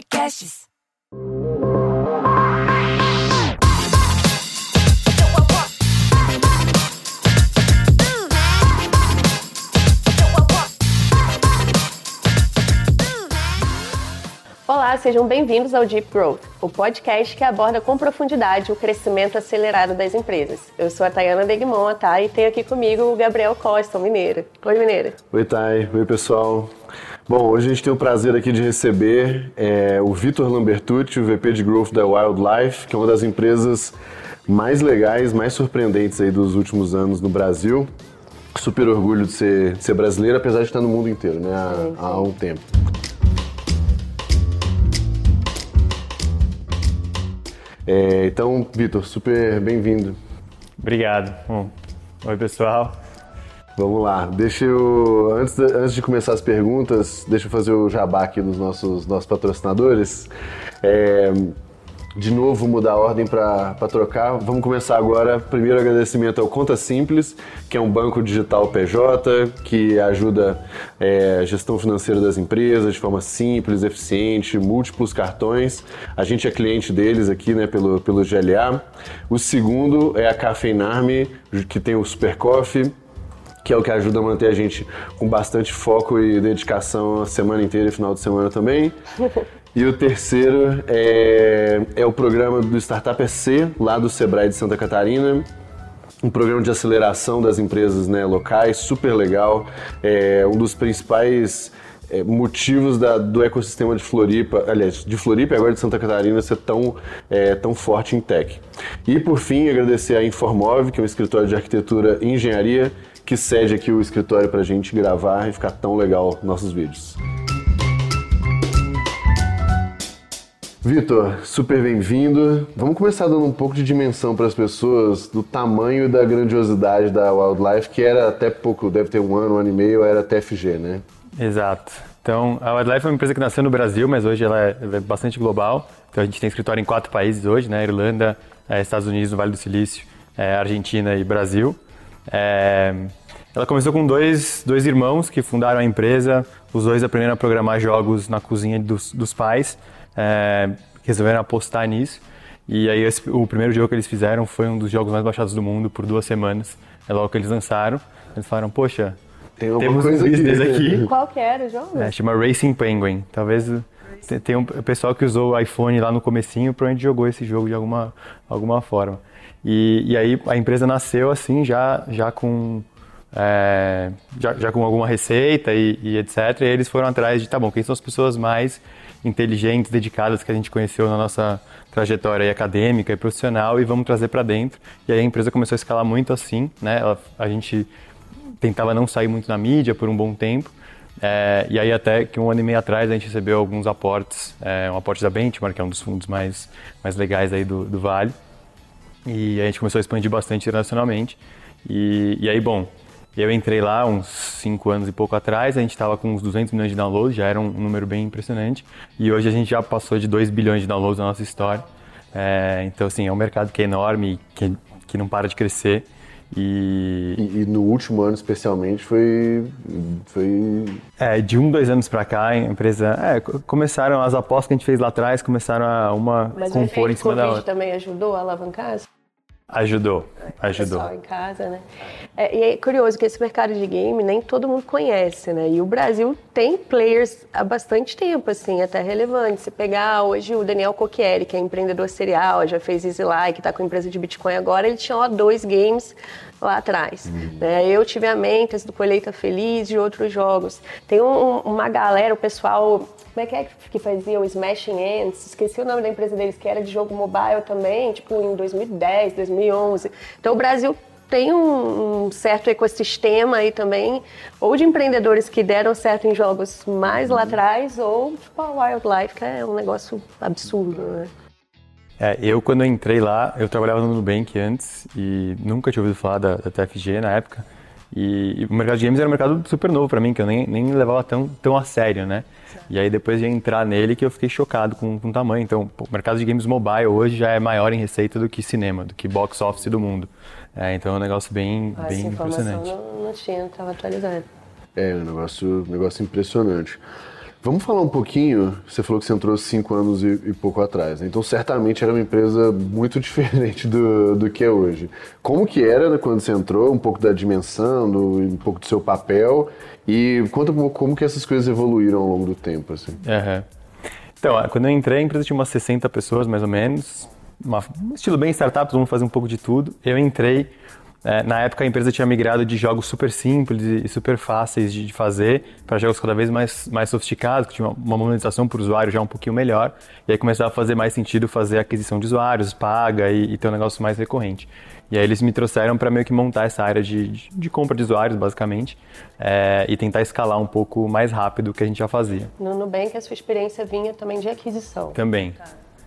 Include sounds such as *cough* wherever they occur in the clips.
Podcasts. Olá, sejam bem-vindos ao Deep Growth, o podcast que aborda com profundidade o crescimento acelerado das empresas. Eu sou a Tayana Degmon, tá? E tenho aqui comigo o Gabriel Costa, o Mineiro. Oi, Mineiro. Oi, Thay. Oi, pessoal. Bom, hoje a gente tem o prazer aqui de receber é, o Vitor Lambertucci, o VP de Growth da Wildlife, que é uma das empresas mais legais, mais surpreendentes aí dos últimos anos no Brasil. Super orgulho de ser, de ser brasileiro, apesar de estar no mundo inteiro, né, há, há um tempo. É, então, Vitor, super bem-vindo. Obrigado. Bom, oi, pessoal. Vamos lá, deixa eu. Antes de, antes de começar as perguntas, deixa eu fazer o jabá aqui dos nossos, nossos patrocinadores. É, de novo, mudar a ordem para trocar. Vamos começar agora. Primeiro agradecimento ao Conta Simples, que é um banco digital PJ, que ajuda é, a gestão financeira das empresas de forma simples, eficiente, múltiplos cartões. A gente é cliente deles aqui né, pelo, pelo GLA. O segundo é a Cafeinarme, que tem o Super Coffee que é o que ajuda a manter a gente com bastante foco e dedicação a semana inteira e final de semana também. *laughs* E o terceiro é, é o programa do Startup EC, lá do Sebrae de Santa Catarina. Um programa de aceleração das empresas né, locais, super legal. É um dos principais é, motivos da- do ecossistema de Floripa, aliás, de Floripa e agora de Santa Catarina ser tão, é, tão forte em tech. E por fim, agradecer a Informov, que é um escritório de arquitetura e engenharia, que cede aqui o escritório para a gente gravar e ficar tão legal nossos vídeos. Vitor, super bem-vindo. Vamos começar dando um pouco de dimensão para as pessoas do tamanho e da grandiosidade da Wildlife, que era até pouco, deve ter um ano, um ano e meio, era TFG, né? Exato. Então, a Wildlife é uma empresa que nasceu no Brasil, mas hoje ela é, é bastante global. Então, a gente tem escritório em quatro países hoje, né? Irlanda, eh, Estados Unidos, no Vale do Silício, eh, Argentina e Brasil. Eh, ela começou com dois, dois irmãos que fundaram a empresa. Os dois aprenderam a programar jogos na cozinha dos, dos pais. Eh, resolveram apostar nisso. E aí esse- o primeiro jogo que eles fizeram foi um dos jogos mais baixados do mundo por duas semanas. É logo que eles lançaram. Eles falaram, poxa, Tem alguma temos coisa aqui. business aqui. *laughs* Qual que era o jogo? É, chama Racing Penguin. Talvez uh, te- tenha um pessoal que usou o iPhone lá no comecinho, provavelmente jogou esse jogo de alguma, alguma forma. E, e aí a empresa nasceu assim, já, já com... é, já, já com alguma receita e, e etc. E eles foram atrás de, tá bom, quem são as pessoas mais inteligentes, dedicadas que a gente conheceu na nossa trajetória acadêmica e profissional e vamos trazer para dentro. E aí a empresa começou a escalar muito assim, né? Ela- a gente tentava não sair muito na mídia por um bom tempo. É, e aí até que um ano e meio atrás a gente recebeu alguns aportes, é, um aporte da Benchmark, que é um dos fundos mais, mais legais aí do, do Vale. E a gente começou a expandir bastante internacionalmente. E, e aí, bom, eu entrei lá uns 5 anos e pouco atrás, a gente estava com uns 200 milhões de downloads, já era um número bem impressionante. E hoje a gente já passou de 2 bilhões de downloads na nossa história. É, então, assim, é um mercado que é enorme, que, que não para de crescer. E, E, e no último ano, especialmente, foi. foi É, de um, dois anos pra cá, a empresa. É, co- começaram as apostas que a gente fez lá atrás, começaram a uma Mas o compor em cima da Covid outra. também ajudou a alavancar? Ajudou, ajudou. Pessoal em casa, né? É, e é curioso que esse mercado de game nem todo mundo conhece, né? E o Brasil tem players há bastante tempo, assim, até relevante. Se pegar hoje o Daniel Coquieri, que é empreendedor serial, já fez Easy Like, tá com empresa de Bitcoin agora, ele tinha ó, dois games lá atrás. né? Eu tive a Mentes do Colheita Feliz e outros jogos. Tem um- uma galera, o pessoal como é que é que fazia o Smashing Ends? Esqueci o nome da empresa deles, que era de jogo mobile também, tipo em 2010, 2011. Então o Brasil tem um, um certo ecossistema aí também, ou de empreendedores que deram certo em jogos mais lá atrás, ou tipo a Wildlife, que é um negócio absurdo, né? É, eu, quando eu entrei lá, eu trabalhava no Nubank antes e nunca tinha ouvido falar da, da TFG na época. E, e o mercado de games era um mercado super novo pra mim, que eu nem, nem levava tão, tão a sério, né? E aí depois de entrar nele que eu fiquei chocado com, com o tamanho. Então, pô, o mercado de games mobile hoje já é maior em receita do que cinema, do que box office do mundo. É, então é um negócio bem, Essa bem impressionante. não, não tinha, não estava atualizada. É, um negócio, um negócio impressionante. Vamos falar um pouquinho, você falou que você entrou cinco anos e, e, pouco atrás, né? então certamente era uma empresa muito *laughs* diferente do, do que é hoje. Como que era né, quando você entrou, um pouco da dimensão, do, um pouco do seu papel, e conta como, que essas coisas evoluíram ao longo do tempo, assim. Uhum. Então, quando eu entrei, a empresa tinha umas 60 pessoas, mais ou menos, uma, um estilo bem startup, mundo fazia um pouco de tudo. Eu entrei é, na época a empresa tinha migrado de jogos super simples e super fáceis de fazer para jogos cada vez mais, mais sofisticados, que tinham uma monetização por usuário já um pouquinho melhor. E aí começava a fazer mais sentido fazer aquisição de usuários, paga e, e ter um negócio mais recorrente. E aí eles me trouxeram para meio que montar essa área de, de, de compra de usuários, basicamente, é, e tentar escalar um pouco mais rápido o que a gente já fazia. No Nubank a sua experiência vinha também de aquisição. Também. Tá.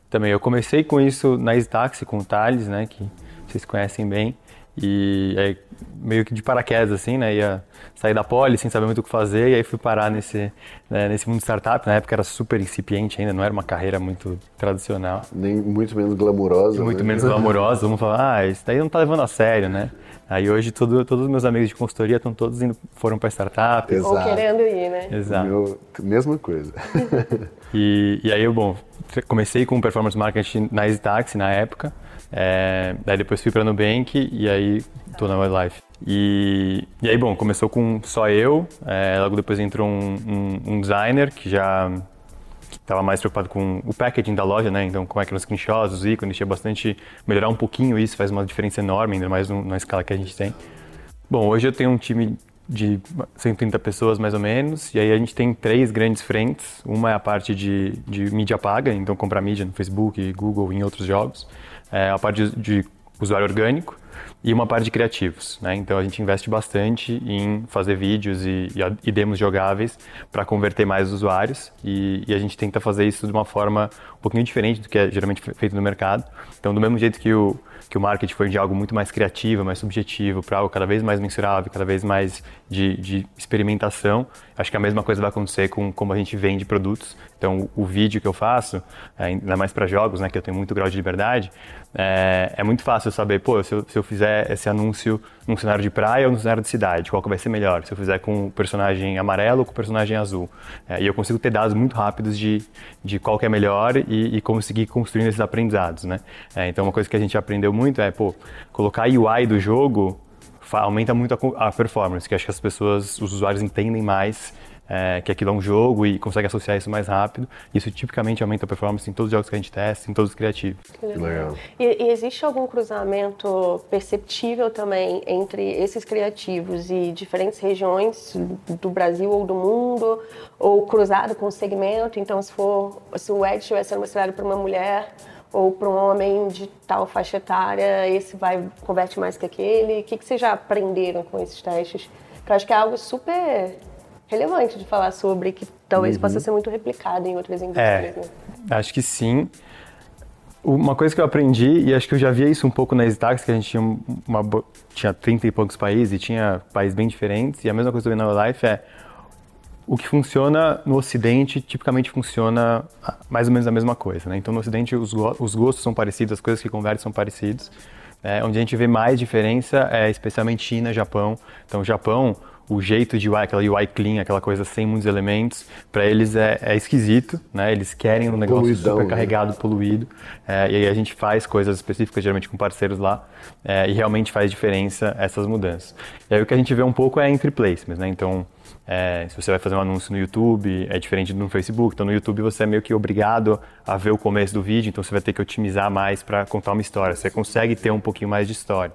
Também. Eu comecei com isso na Staxi, com o Thales, né, que vocês conhecem bem. E aí, meio que de paraquedas, assim, né? Ia sair da poli sem saber muito o que fazer, e aí fui parar nesse, né, nesse mundo startup. Na época era super incipiente ainda, não era uma carreira muito tradicional. Nem muito menos glamurosa. Muito né? menos glamurosa. Vamos falar, ah, isso daí não tá levando a sério, né? Aí hoje todo, todos os meus amigos de consultoria estão todos indo, foram para startup. Exato. Ou querendo ir, né? Exato. Meu, mesma coisa. *laughs* e, e aí, bom, comecei com performance marketing na EasyTaxi na época. É, daí depois fui para Nubank e aí tô na Wildlife. E, e aí, bom, começou com só eu, é, logo depois entrou um, um, um designer que já estava mais preocupado com o packaging da loja, né? Então, como é que eram os screenshots, os ícones, tinha bastante... Melhorar um pouquinho isso faz uma diferença enorme, ainda mais na escala que a gente tem. Bom, hoje eu tenho um time de 130 pessoas mais ou menos, e aí a gente tem três grandes frentes. Uma é a parte de, de mídia paga, então comprar mídia no Facebook, Google em outros jogos é, a parte de, usuário orgânico e uma parte de criativos. Né? Então a gente investe bastante em fazer vídeos e, e, e demos jogáveis para converter mais usuários e, e, a gente tenta fazer isso de uma forma um pouquinho diferente do que é geralmente feito no mercado. Então do mesmo jeito que o que o marketing foi de algo muito mais criativo, mais subjetivo, para algo cada vez mais mensurável, cada vez mais de, de, experimentação. Acho que a mesma coisa vai acontecer com como a gente vende produtos. Então, o, o vídeo que eu faço, é, ainda mais para jogos, né, que eu tenho muito grau de liberdade, é, é muito fácil saber, pô, se eu, se eu, fizer esse anúncio num cenário de praia ou num cenário de cidade, qual que vai ser melhor? Se eu fizer com o personagem amarelo ou com o personagem azul? É, e eu consigo ter dados muito rápidos de, de qual que é melhor e, e conseguir construir esses aprendizados, né? É, então, uma coisa que a gente aprendeu muito é, pô, colocar a UI do jogo aumenta muito a, a performance, que acho que as pessoas, os usuários entendem mais é, que aquilo é um jogo e consegue associar isso mais rápido. Isso tipicamente aumenta a performance em todos os jogos que a gente testa, em todos os criativos. Legal. E, e existe algum cruzamento perceptível também entre esses criativos e diferentes regiões do Brasil ou do mundo, ou cruzado com o segmento? Então, se for se o Ed estiver sendo mostrado para uma mulher ou para um homem de tal faixa etária, esse vai converte mais que aquele? O que, que vocês já aprenderam com esses testes? Que eu acho que é algo super relevante de falar sobre, que talvez uhum. possa ser muito replicado em outras indústrias. É, né? Acho que sim. Uma coisa que eu aprendi, e acho que eu já via isso um pouco na Stax, que a gente tinha, uma, tinha 30 e poucos países e tinha países bem diferentes, e a mesma coisa que eu vi na Life é o que funciona no Ocidente tipicamente funciona mais ou menos a mesma coisa. Né? Então, no Ocidente, os, go os gostos são parecidos, as coisas que convertem são parecidas. É, onde a gente vê mais diferença é especialmente China, Japão. Então, Japão, o jeito de UI, aquela UI clean, aquela coisa sem muitos elementos, para eles é, é, esquisito, né? Eles querem um negócio Poluidão, super carregado, né? poluído. É, e aí a gente faz coisas específicas, geralmente com parceiros lá, é, e realmente faz diferença essas mudanças. E aí o que a gente vê um pouco é entre placements, né? Então, é, se você vai fazer um anúncio no YouTube, é diferente do no Facebook. Então, no YouTube você é meio que obrigado a ver o começo do vídeo, então você vai ter que otimizar mais para contar uma história. Você consegue ter um pouquinho mais de história.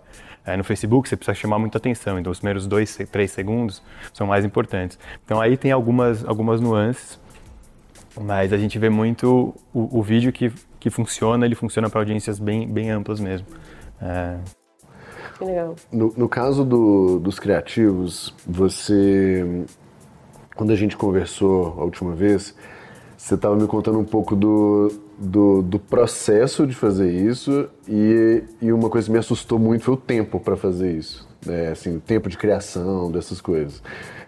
É, no Facebook você precisa chamar muita atenção, então os primeiros dois, três segundos são mais importantes. Então aí tem algumas, algumas nuances, mas a gente vê muito o, o vídeo que, que funciona, ele funciona para audiências bem, bem amplas mesmo. É... Que legal. No, no caso do, dos criativos, você, quando a gente conversou a última vez, você estava me contando um pouco do, do, do, processo de fazer isso e, e uma coisa que me assustou muito foi o tempo para fazer isso. É, assim, o tempo de criação dessas coisas.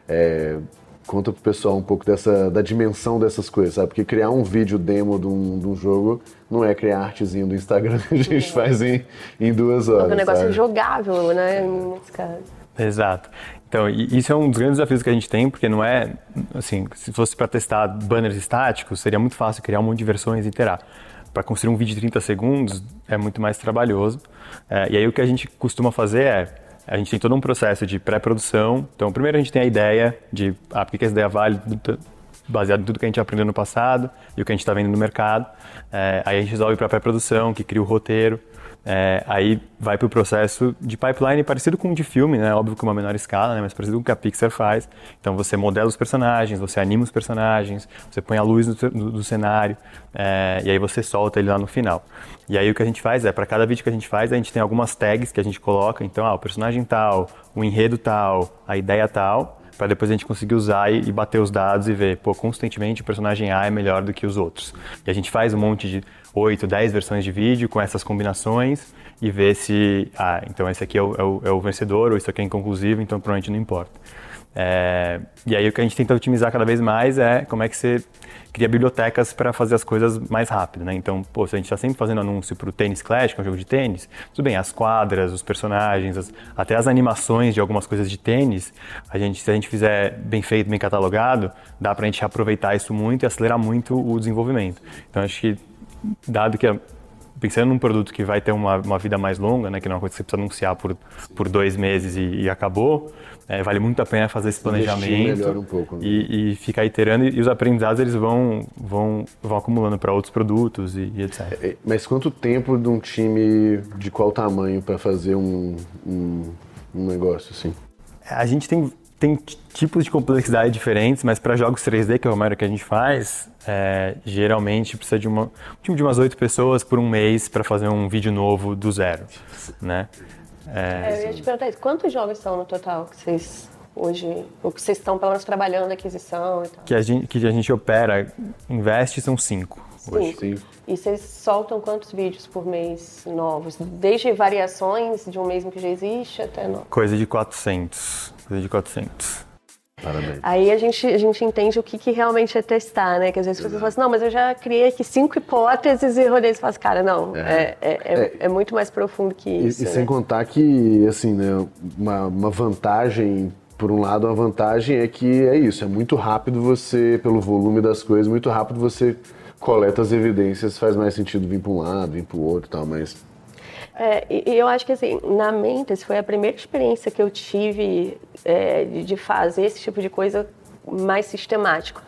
É, conta pro pessoal um pouco dessa, da dimensão dessas coisas, sabe? Porque criar um vídeo demo de um, de um jogo não é criar artezinho do Instagram que *laughs* a gente é. faz em, em duas horas. É um negócio sabe? jogável, né? Nesse caso. Exato. Então, isso é um dos grandes desafios que a gente tem, porque não é, assim, se fosse para testar banners estáticos, seria muito fácil criar um monte de versões e iterar. Para construir um vídeo de 30 segundos é muito mais trabalhoso. É, e aí o que a gente costuma fazer é, a gente tem todo um processo de pré-produção. Então, primeiro a gente tem a ideia de, ah, por que essa ideia vale, baseado em tudo que a gente aprendeu no passado e o que a gente está vendo no mercado. É, aí a gente resolve para pré-produção, que cria o roteiro. É, aí vai para o processo de pipeline parecido com o de filme, né? Óbvio que uma menor escala, né? Mas parecido com o que a Pixar faz. Então você modela os personagens, você anima os personagens, você põe a luz do, do cenário é, e aí você solta ele lá no final. E aí o que a gente faz é, para cada vídeo que a gente faz, a gente tem algumas tags que a gente coloca. Então, ah, o personagem tal, o enredo tal, a ideia tal para depois a gente conseguir usar e, e, bater os dados e ver, pô, constantemente o personagem A é melhor do que os outros. E a gente faz um monte de 8, 10 versões de vídeo com essas combinações e ver se, ah, então esse aqui é o, é o, é o vencedor ou isso aqui é inconclusivo, então provavelmente não importa. É, e aí o que a gente tenta otimizar cada vez mais é como é que você cria bibliotecas para fazer as coisas mais rápido, né? Então, pô, se a gente está sempre fazendo anúncio para o Tênis Clash, que é um jogo de tênis, tudo bem, as quadras, os personagens, as, até as animações de algumas coisas de tênis, a gente, se a gente fizer bem feito, bem catalogado, dá para a gente aproveitar isso muito e acelerar muito o desenvolvimento. Então, acho que dado que pensando num produto que vai ter uma, uma vida mais longa, né, que não é uma coisa que você precisa anunciar por, por dois meses e, e acabou, é, vale muito a pena fazer esse planejamento um pouco, né? e, e, ficar iterando e, os aprendizados eles vão, vão, vão acumulando para outros produtos e, e, etc. É, mas quanto tempo de um time de qual tamanho para fazer um, um, um negócio assim? A gente tem tem tipos de complexidade diferentes, mas para jogos 3D, que é o maior que a gente faz, é, geralmente precisa de uma, um time de umas oito pessoas por um mês para fazer um vídeo novo do zero, né? É, é eu ia te perguntar isso, quantos jogos são no total que vocês hoje, ou que vocês estão pelo menos trabalhando aquisição e tal? Que a gente, que a gente opera, investe, são cinco. Hoje. Cinco. E vocês soltam quantos vídeos por mês novos? Desde variações de um mesmo que já existe até... No... Coisa de 400 coisa de 400. Parabéns. Aí a gente, a gente entende o que, que realmente é testar, né? Que às vezes as pessoas falam assim, não, mas eu já criei aqui cinco hipóteses e rodei e fala assim, cara, não, é, é, é, é, é muito mais profundo que isso. E, né? sem contar que, assim, né, uma, uma vantagem por um lado, a vantagem é que é isso, é muito rápido você, pelo volume das coisas, muito rápido você coleta as evidências, faz mais sentido vir para um lado, vir para o outro e tal, mas é, e eu acho que assim, na Mentes foi a primeira experiência que eu tive é, de, fazer esse tipo de coisa mais sistemático.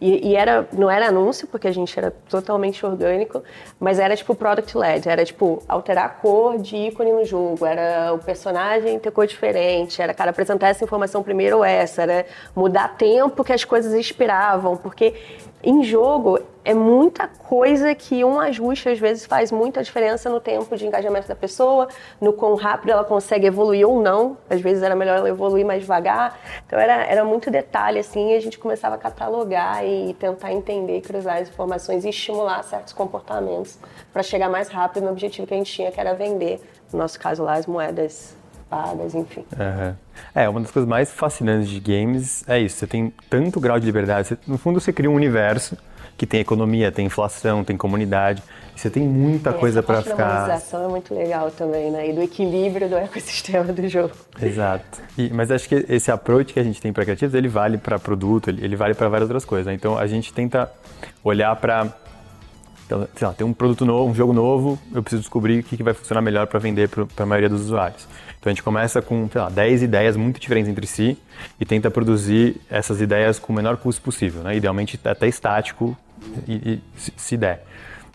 E, e, era, não era anúncio, porque a gente era totalmente orgânico, mas era tipo product led, era tipo alterar a cor de ícone no jogo, era o personagem ter cor diferente, era cara apresentar essa informação primeiro ou essa, era mudar tempo que as coisas esperavam, porque em jogo é muita coisa que um ajuste às vezes faz muita diferença no tempo de engajamento da pessoa, no quão rápido ela consegue evoluir ou não. Às vezes era melhor ela evoluir mais devagar. Então era, era muito detalhe assim, e a gente começava a catalogar e tentar entender, cruzar as informações e estimular certos comportamentos para chegar mais rápido no objetivo que a gente tinha, que era vender, no nosso caso lá as moedas pagas, enfim. Uhum. É, uma das coisas mais fascinantes de games é isso. Você tem tanto grau de liberdade. Você, no fundo, você cria um universo que tem economia, tem inflação, tem comunidade. Você tem muita coisa para ficar. A monetização é muito legal também, né? E do equilíbrio do *laughs* ecossistema do jogo. Exato. E, mas acho que esse approach que a gente tem para criativos, ele vale para produto, ele, ele vale para várias outras coisas. Né? Então a gente tenta olhar para então, sei lá, tem um produto novo, um jogo novo, eu preciso descobrir o que, que vai funcionar melhor para vender para a maioria dos usuários. Então a gente começa com, sei lá, 10 ideias muito diferentes entre si e tenta produzir essas ideias com o menor custo possível, né? Idealmente até estático, e, e se, se der.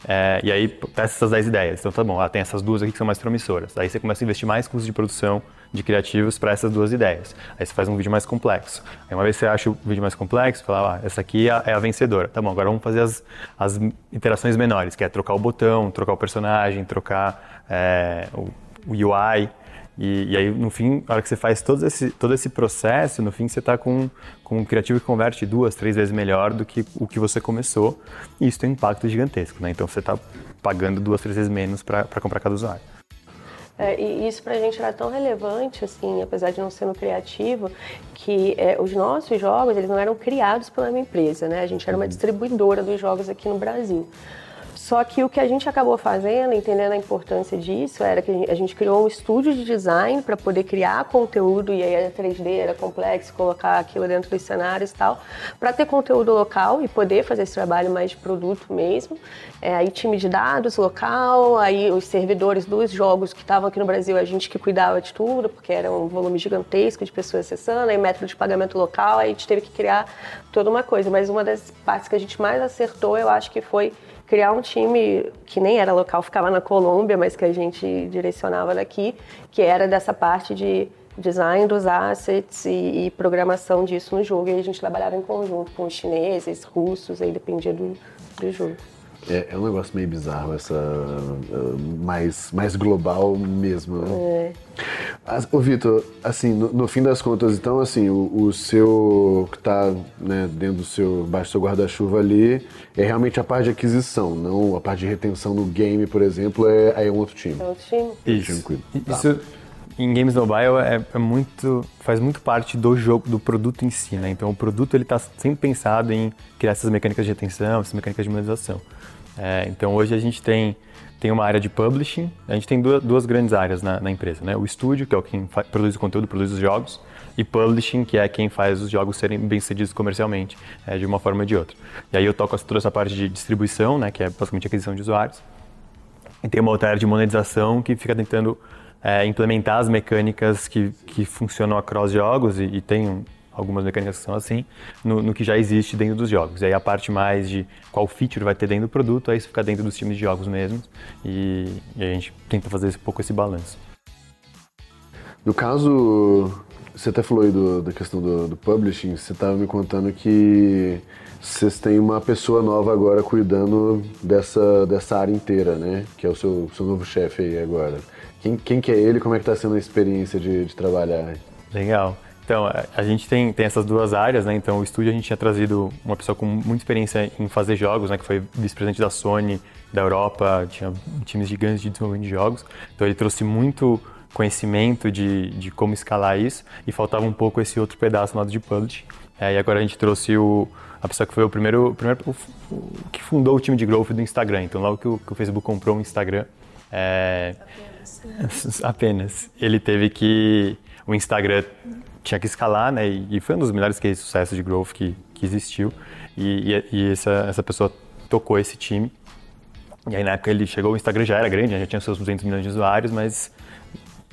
É, e aí testa essas 10 ideias. Então tá bom, ah, tem essas duas aqui que são mais promissoras. Aí você começa a investir mais custos de produção de criativos para essas duas ideias. Aí você faz um vídeo mais complexo. Aí uma vez você acha o vídeo mais complexo, fala, ah, essa aqui é a, é a vencedora. Tá bom, agora vamos fazer as, as interações menores, que é trocar o botão, trocar o personagem, trocar é, o, o UI. E, e, aí, no fim, na hora que você faz todo esse, todo esse processo, no fim você está com, com um criativo que converte duas, três vezes melhor do que o que você começou. E isso tem um impacto gigantesco, né? Então você está pagando duas, três vezes menos para comprar cada usuário. É, e isso para a gente era tão relevante, assim, apesar de não ser no criativo, que é, os nossos jogos eles não eram criados pela minha empresa, né? A gente era uma uhum. distribuidora dos jogos aqui no Brasil. Só que o que a gente acabou fazendo, entendendo a importância disso, era que a gente criou um estúdio de design para poder criar conteúdo, e aí era 3D, era complexo, colocar aquilo dentro dos cenários e tal, para ter conteúdo local e poder fazer esse trabalho mais de produto mesmo. É, aí time de dados local, aí os servidores dos jogos que estavam aqui no Brasil, a gente que cuidava de tudo, porque era um volume gigantesco de pessoas acessando, aí método de pagamento local, aí a gente teve que criar toda uma coisa. Mas uma das partes que a gente mais acertou, eu acho que foi criar um time que nem era local, ficava na Colômbia, mas que a gente direcionava daqui, que era dessa parte de design dos assets e, e programação disso no jogo. E a gente trabalhava em conjunto com chineses, russos, aí dependia do, do jogo. É, é, um negócio meio bizarro, essa uh, mais, mais global mesmo, né? É. As, ô Vitor, assim, no, no, fim das contas, então, assim, o, o seu que está né, dentro do seu, baixo do seu guarda-chuva ali, é realmente a parte de aquisição, não a parte de retenção no game, por exemplo, é, é um outro time. É outro time. Isso. Tá. Isso em games mobile é, é, muito faz muito parte do jogo do produto em si né então o produto ele está sempre pensado em criar essas mecânicas de retenção essas mecânicas de monetização é, então hoje a gente tem, tem uma área de publishing, a gente tem duas, duas grandes áreas na, na, empresa, né? O estúdio, que é o quem produz o conteúdo, produz os jogos, e publishing, que é quem faz os jogos serem bem-sucedidos comercialmente, é, de uma forma ou de outra. E aí eu toco toda essa parte de distribuição, né, que é basicamente aquisição de usuários. E tem uma outra área de monetização que fica tentando é, implementar as mecânicas que, que funcionam across jogos e, e tem algumas mecânicas que são assim, no, no, que já existe dentro dos jogos. E aí a parte mais de qual feature vai ter dentro do produto, aí isso fica dentro dos times de jogos mesmos, e, e a gente tenta fazer um pouco esse balanço. No caso, você até falou aí do, da questão do, do publishing, você estava me contando que vocês têm uma pessoa nova agora cuidando dessa, dessa área inteira, né? Que é o seu, seu novo chefe aí agora. Quem, quem que é ele? Como é que está sendo a experiência de, de trabalhar? Legal. Então, a gente tem, tem essas duas áreas, né? Então, o estúdio a gente tinha trazido uma pessoa com muita experiência em fazer jogos, né? Que foi vice-presidente da Sony, da Europa, tinha times gigantes de desenvolvimento de jogos. Então, ele trouxe muito conhecimento de, de como escalar isso e faltava um pouco esse outro pedaço lado de publish. É, e agora a gente trouxe o, a pessoa que foi o primeiro, o primeiro o, o, que fundou o time de growth do Instagram. Então, logo que o, que o Facebook comprou o Instagram, é, apenas. *laughs* apenas. Ele teve que o Instagram tinha que escalar, né? E, foi um dos melhores cases de sucesso de growth que, que existiu. E, e, e, essa, essa pessoa tocou esse time. E aí na época ele chegou, o Instagram já era grande, já tinha seus 200 milhões de usuários, mas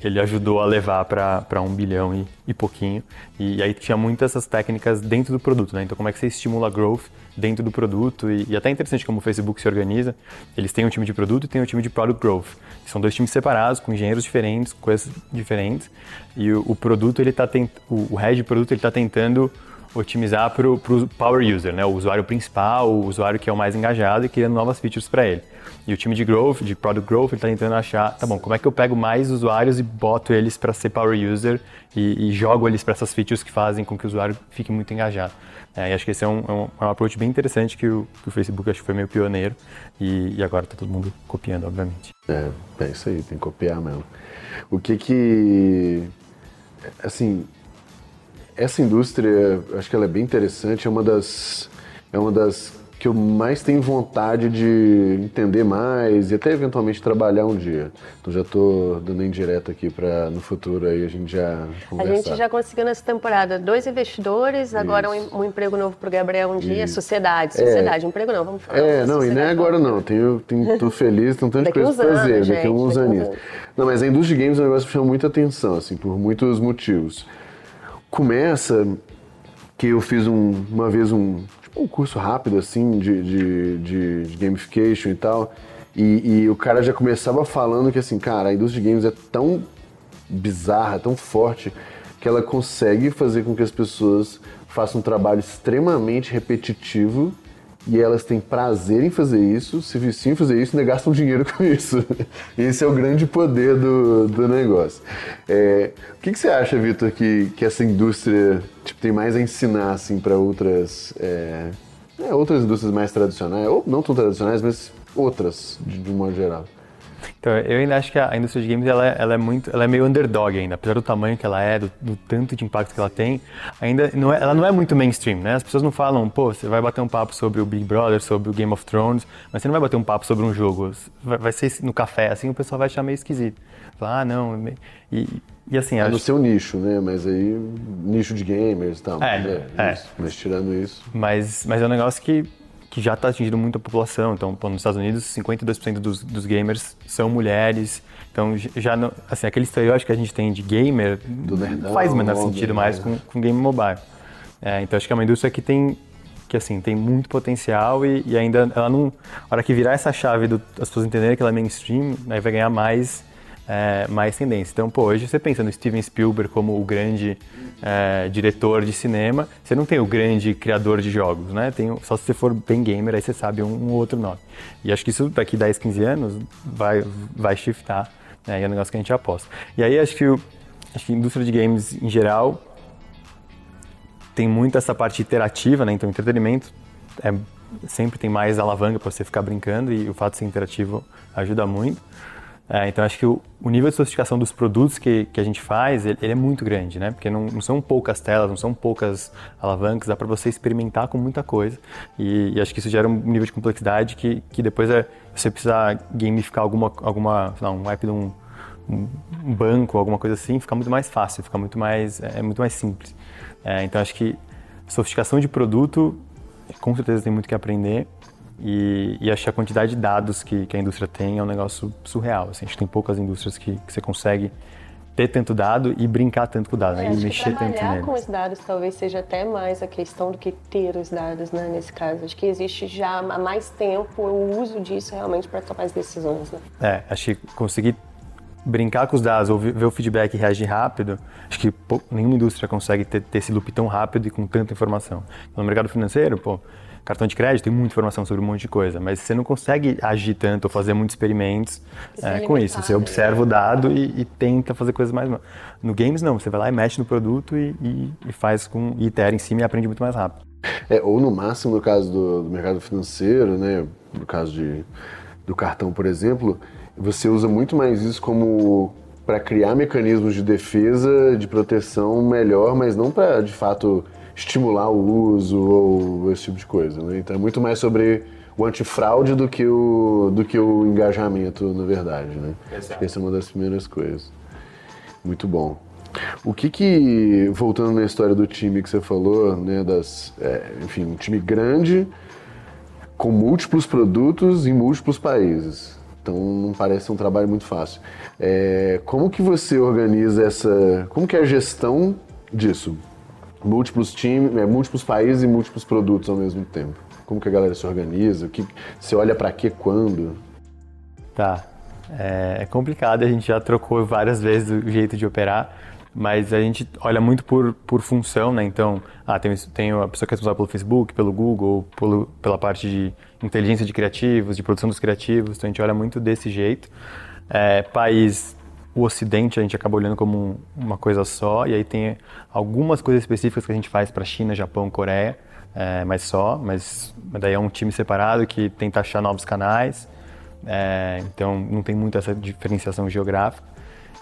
ele ajudou a levar para um bilhão e, e pouquinho. E, e, aí tinha muitas essas técnicas dentro do produto, né? Então como é que você estimula growth dentro do produto e, e até é interessante como o Facebook se organiza. Eles têm um time de produto e tem um time de product growth. São dois times separados, com engenheiros diferentes, coisas diferentes. E o, o produto, ele tá tent, o, o head de produto, ele está tentando otimizar para o power user, né? o usuário principal, o usuário que é o mais engajado e criando novas features para ele. E o time de growth, de product growth, ele está tentando achar, tá bom, como é que eu pego mais usuários e boto eles para ser power user e, e jogo eles para essas features que fazem com que o usuário fique muito engajado. É, e acho que esse é um, é um, é um approach bem interessante que o, que o, Facebook acho que foi meio pioneiro e, e agora está todo mundo copiando, obviamente. É, é isso aí, tem que copiar mesmo. O que que, assim, essa indústria, acho que ela é bem interessante, é uma das, é uma das que eu mais tenho vontade de entender mais e até eventualmente trabalhar um dia. Então já estou dando indireta aqui para no futuro aí a gente já conversar. A gente já conseguiu nessa temporada dois investidores, agora um, um, emprego novo para o Gabriel um dia, Isso. sociedade, é. sociedade, é, um emprego não, vamos falar. É, não, e não é agora não, tenho, tenho, tô feliz, tem um tanto de coisa para fazer, daqui a uns anos. Não, mas a indústria de games é um negócio que chama muita atenção, assim, por muitos motivos. Começa que eu fiz um, uma vez um, tipo, um curso rápido assim de, de, de, de gamification e tal. E, e, o cara já começava falando que assim, cara, a indústria de games é tão bizarra, tão forte, que ela consegue fazer com que as pessoas façam um trabalho extremamente repetitivo e elas têm prazer em fazer isso, se viciam em fazer isso e ainda gastam dinheiro *laughs* com isso. Esse é o grande poder do, do negócio. É, o que, que, você acha, Vitor, que, que essa indústria tipo, tem mais a ensinar assim, para outras, é, é, outras indústrias mais tradicionais, ou não tão tradicionais, mas outras, de, de um modo geral? Então, eu ainda acho que a indústria de games ela é, ela é muito, ela é meio underdog ainda, apesar do tamanho que ela é, do, do tanto de impacto que ela tem, ainda não é, ela não é muito mainstream, né? As pessoas não falam, pô, você vai bater um papo sobre o Big Brother, sobre o Game of Thrones, mas você não vai bater um papo sobre um jogo. Vai, vai ser no café, assim, o pessoal vai achar meio esquisito. Falar, ah, não, e, e assim... É acho... no seu nicho, né? Mas aí, nicho de gamers e tal. É, é. Isso. Mas tirando isso... Mas, mas é um negócio que que já está atingindo muito a população. Então, pô, nos Estados Unidos, 52% dos, dos gamers são mulheres. Então, já não, assim, aquele estereótipo que a gente tem de gamer faz menor sentido né? mais com, com game mobile. É, então, acho que é uma indústria que tem que assim tem muito potencial e, e ainda ela não, a hora que virar essa chave do, as pessoas entenderem que ela é mainstream, aí vai ganhar mais é, mais tendência. Então, pô, hoje você pensa no Steven Spielberg como o grande é, diretor de cinema, você não tem o grande criador de jogos, né? Tem, só se você for bem gamer, aí você sabe um, um outro nome. E acho que isso daqui 10, 15 anos vai, vai shiftar, né? E é um negócio que a gente aposta. E aí acho que, o, acho que a indústria de games em geral tem muito essa parte interativa, né? Então, entretenimento é, sempre tem mais alavanca para você ficar brincando e o fato de ser interativo ajuda muito. É, então acho que o, o, nível de sofisticação dos produtos que, que a gente faz, ele, ele é muito grande, né? Porque não, não, são poucas telas, não são poucas alavancas, dá para você experimentar com muita coisa. E, e, acho que isso gera um nível de complexidade que, que depois é, você precisar gamificar alguma, alguma não, um app de um, um, banco, alguma coisa assim, fica muito mais fácil, fica muito mais, é, é muito mais simples. É, então acho que sofisticação de produto, com certeza tem muito que aprender. E, e acho que a quantidade de dados que, que, a indústria tem é um negócio surreal. Assim, a gente tem poucas indústrias que, que você consegue ter tanto dado e brincar tanto com o dado, né? É, e mexer tanto trabalhar nele. com os dados talvez seja até mais a questão do que ter os dados, né, nesse caso. Acho que existe já há mais tempo o uso disso realmente para tomar as decisões, né? É, acho que conseguir brincar com os dados, ou ver o feedback e reagir rápido, acho que pô, nenhuma indústria consegue ter, ter esse loop tão rápido e com tanta informação. No mercado financeiro, pô, cartão de crédito tem muita informação sobre um monte de coisa, mas você não consegue agir tanto ou fazer muitos experimentos é, com isso. Você observa o dado e, e, tenta fazer coisas mais. No games, não. Você vai lá e mexe no produto e, e, e faz com. e itera em cima e aprende muito mais rápido. É, ou no máximo, no caso do, do mercado financeiro, né, no caso de, do cartão, por exemplo, você usa muito mais isso como para criar mecanismos de defesa, de proteção melhor, mas não para de fato estimular o uso ou esse tipo de coisa. Né? Então é muito mais sobre o antifraude do que o, do que o engajamento, na verdade. Né? Exato. Essa é uma das primeiras coisas. Muito bom. O que que, voltando na história do time que você falou, né, das, é, enfim, um time grande, com múltiplos produtos em múltiplos países. Então não parece um trabalho muito fácil. É, como que você organiza essa, como que é a gestão disso? Múltiplos times, é, múltiplos países e múltiplos produtos ao mesmo tempo. Como que a galera se organiza? O que você olha para quê quando? Tá. É, é complicado, a gente já trocou várias vezes o jeito de operar, mas a gente olha muito por, por função, né? Então, ah, tem, tem a pessoa que é responsável pelo Facebook, pelo Google, pelo, pela parte de inteligência de criativos, de produção dos criativos, então a gente olha muito desse jeito. É, país o Ocidente a gente acaba olhando como um, uma coisa só, e aí tem algumas coisas específicas que a gente faz para China, Japão, Coreia, é, mas só, mas daí é um time separado que tenta achar novos canais, é, então não tem muito essa diferenciação geográfica.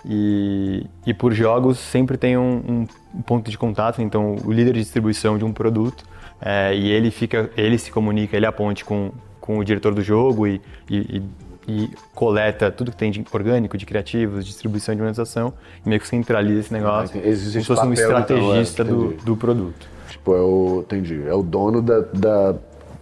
E, e por jogos sempre tem um, um, ponto de contato, então o líder de distribuição de um produto, é, e ele fica, ele se comunica, ele aponte com, com o diretor do jogo e, e, e e coleta tudo que tem de orgânico, de criativos, distribuição de monetização e meio que centraliza esse negócio Ah, existe como se fosse um então, estrategista é, do, do produto. Tipo, é o, entendi, é o dono da, da,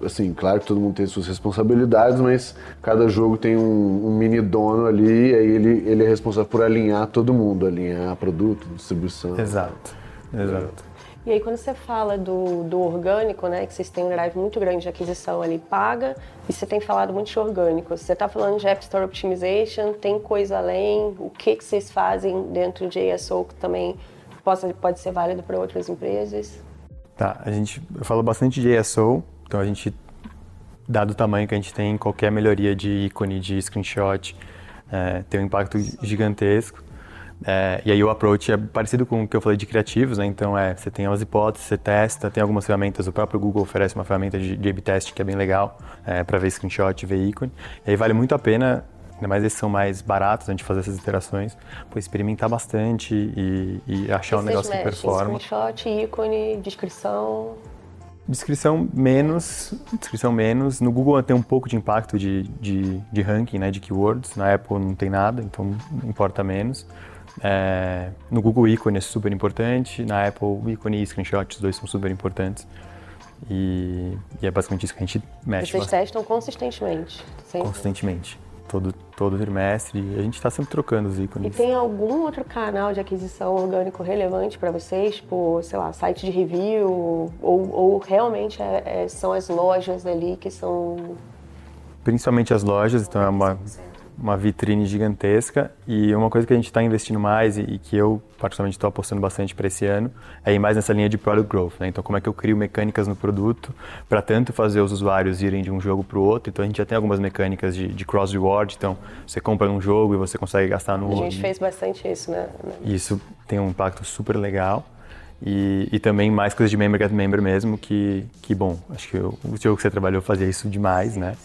assim, claro que todo mundo tem suas responsabilidades, mas cada jogo tem um, um mini dono ali, e aí ele, ele é responsável por alinhar todo mundo, alinhar produto, distribuição. Exato, exato. E aí quando você fala do, do orgânico, né, que vocês têm um drive muito grande de aquisição ali paga, e você tem falado muito de orgânico. Você está falando de App Store Optimization, tem coisa além? O que, que vocês fazem dentro de ASO que também possa, pode ser válido para outras empresas? Tá, a gente, eu falo bastante de ASO, então a gente, dado o tamanho que a gente tem, qualquer melhoria de ícone, de screenshot, é, tem um impacto gigantesco. É, e aí o approach é parecido com o que eu falei de criativos, né? Então é, você tem as hipóteses, você testa, tem algumas ferramentas, o próprio Google oferece uma ferramenta de, de A/B test que é bem legal é, para ver screenshot, ver ícone. E aí vale muito a pena ainda mais esses são mais baratos antes de fazer essas interações, pô, experimentar bastante e, e achar um negócio que performa. Screenshot, ícone, descrição. Descrição menos, descrição menos. No Google tem um pouco de impacto de, de, de ranking, né, de keywords. Na Apple não tem nada, então importa menos. É, no Google ícone é super importante. Na Apple ícone e screenshot, os dois são super importantes. E, e, é basicamente isso que a gente mexe. Vocês bastante. testam consistentemente? Sempre. Consistentemente todo, todo trimestre. A gente está sempre trocando os ícones. E tem algum outro canal de aquisição orgânico relevante para vocês? Tipo, sei lá, site de review? Ou, ou realmente é, é, são as lojas ali que são. Principalmente as lojas, então é uma uma vitrine gigantesca e uma coisa que a gente está investindo mais e, e, que eu particularmente estou apostando bastante para esse ano é ir mais nessa linha de product growth. Né? Então, como é que eu crio mecânicas no produto para tanto fazer os usuários irem de um jogo para o outro. Então, a gente já tem algumas mecânicas de, de cross reward. Então, você compra um jogo e você consegue gastar no outro. A gente fez bastante isso, né? Isso tem um impacto super legal. E, e, também mais coisas de member get member mesmo, que, que bom, acho que o, o jogo que você trabalhou fazia isso demais, né?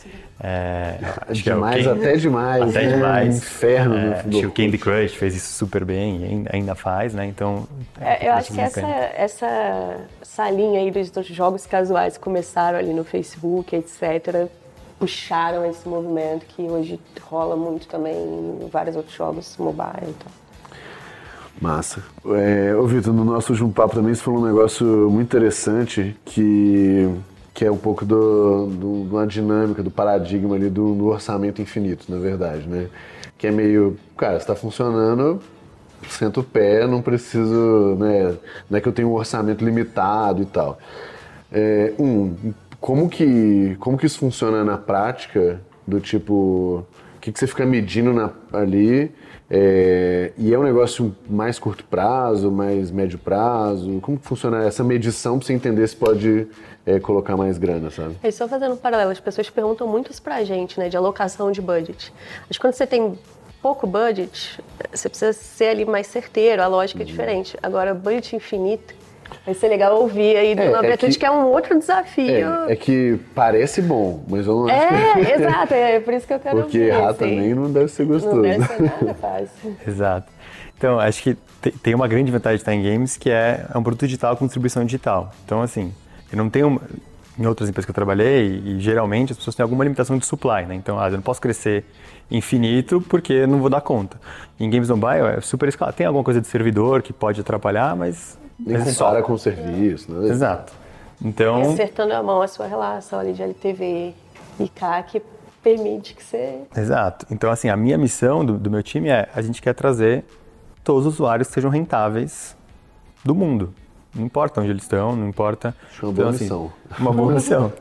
É, acho demais, que é até demais. Até né? demais. inferno. É, acho que o Candy Crush fez isso super bem e ainda faz, né? Então. É, eu acho que essa, essa, essa linha aí dos, jogos casuais que começaram ali no Facebook, etc., puxaram esse movimento que hoje rola muito também em vários outros jogos mobile. Então. Massa. É, ô Vitor, no nosso último papo também você falou um negócio muito interessante que que é um pouco do, do, de uma dinâmica, do paradigma ali do, do, orçamento infinito, na verdade, né? Que é meio, cara, está funcionando, sento o pé, não preciso, né? Não é que eu tenho um orçamento limitado e tal. É, um, como que, como que isso funciona na prática, do tipo, o que, que você fica medindo na, ali, é, e é um negócio mais curto prazo, mais médio prazo? Como que funciona essa medição para você entender se pode é, colocar mais grana, sabe? É, só fazendo um paralelo, as pessoas perguntam muito isso pra gente, né, de alocação de budget. Mas quando você tem pouco budget, você precisa ser ali mais certeiro, a lógica é uhum. diferente. Agora, budget infinito, vai ser legal ouvir aí do é, é que, que, é um outro desafio. É, é, que parece bom, mas eu não acho É, que... *laughs* exato, é por isso que eu quero Porque ouvir. Porque errar assim. também não deve ser gostoso. Não deve ser nada *laughs* fácil. exato. Então, acho que tem uma grande vantagem de estar em games que é, é um produto digital com distribuição digital. Então, assim, eu não tenho em outras empresas que eu trabalhei e geralmente as pessoas têm alguma limitação de supply, né? Então, ah, eu não posso crescer infinito porque não vou dar conta. Em games mobile é super escalado. Tem alguma coisa de servidor que pode atrapalhar, mas nem mas compara só. com o serviço, né? Exato. Então, acertando a mão a sua relação ali de LTV e CAC permite que você Exato. Então, assim, a minha missão do, do meu time é a gente quer trazer todos os usuários que sejam rentáveis do mundo. Não importa onde eles estão, não importa. Acho uma boa então, assim, missão. Uma boa *laughs* missão.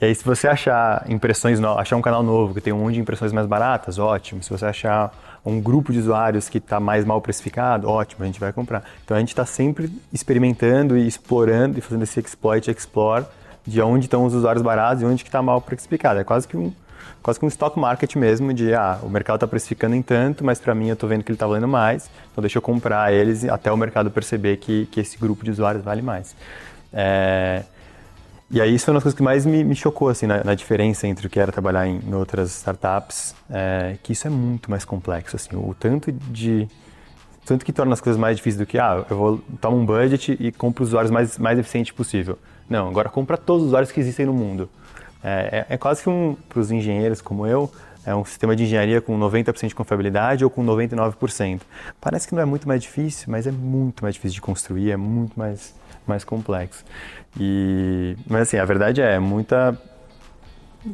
E aí, se você achar impressões no... achar um canal novo que tem um monte de impressões mais baratas, ótimo. Se você achar um grupo de usuários que está mais mal precificado, ótimo, a gente vai comprar. Então a gente está sempre experimentando e explorando e fazendo esse exploit, explore de onde estão os usuários baratos e onde que está mal precificado. É quase que um quase que um stock market mesmo de, ah, o mercado está precificando em tanto, mas para mim eu estou vendo que ele está valendo mais, então deixa eu comprar eles até o mercado perceber que, que esse grupo de usuários vale mais. É... E aí isso foi uma das coisas que mais me, me chocou, assim, na, na, diferença entre o que era trabalhar em, em outras startups, é, que isso é muito mais complexo, assim, o tanto de... Tanto que torna as coisas mais difíceis do que, ah, eu vou tomar um budget e compro os usuários mais, mais eficiente possível. Não, agora compra todos os usuários que existem no mundo. É, é, é quase que um, para os engenheiros como eu, é um sistema de engenharia com 90% de confiabilidade ou com 99%. Parece que não é muito mais difícil, mas é muito mais difícil de construir, é muito mais, mais complexo. E, mas assim, a verdade é, muita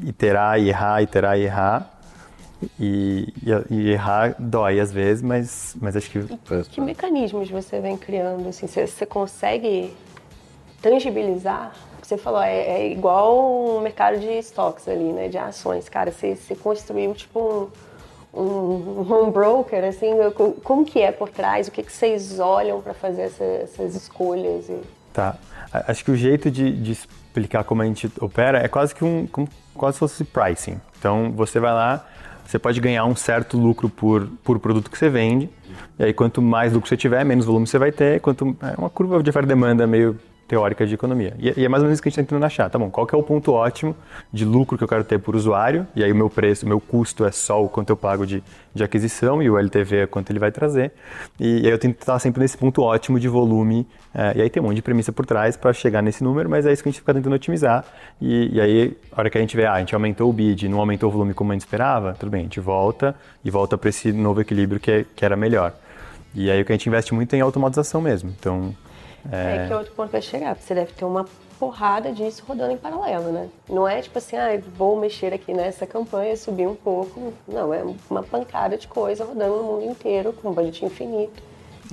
iterar e errar, iterar e errar. E, e, e, errar dói às vezes, mas, mas acho que... E que mecanismos você vem criando? Assim, você, você consegue tangibilizar você falou, é, é igual um mercado de estoques ali, né? De ações. Cara, você, você construiu tipo um, um home broker, assim, como que é por trás? O que, que vocês olham para fazer essa, essas escolhas? E... Tá. Acho que o jeito de, de, explicar como a gente opera é quase que um, como, quase se fosse pricing. Então, você vai lá, você pode ganhar um certo lucro por, por produto que você vende, e aí quanto mais lucro você tiver, menos volume você vai ter, quanto é uma curva de oferta demanda meio teórica de economia. E, e, é mais ou menos isso que a gente está tentando achar. Tá bom, qual que é o ponto ótimo de lucro que eu quero ter por usuário? E aí o meu preço, o meu custo é só o quanto eu pago de, de aquisição e o LTV é quanto ele vai trazer. E, e aí eu tento estar sempre nesse ponto ótimo de volume. É, e aí tem um monte de premissa por trás para chegar nesse número, mas é isso que a gente fica tentando otimizar. E, e aí, a hora que a gente vê, ah, a gente aumentou o bid, não aumentou o volume como a gente esperava, tudo bem, a gente volta e volta para esse novo equilíbrio que, é, que era melhor. E aí o que a gente investe muito é em automatização mesmo. Então. É, é que é outro ponto vai chegar. Você deve ter uma porrada disso rodando em paralelo, né? Não é tipo assim, ah, vou mexer aqui nessa campanha, subir um pouco. Não, é uma pancada de coisa rodando no mundo inteiro, com um budget infinito.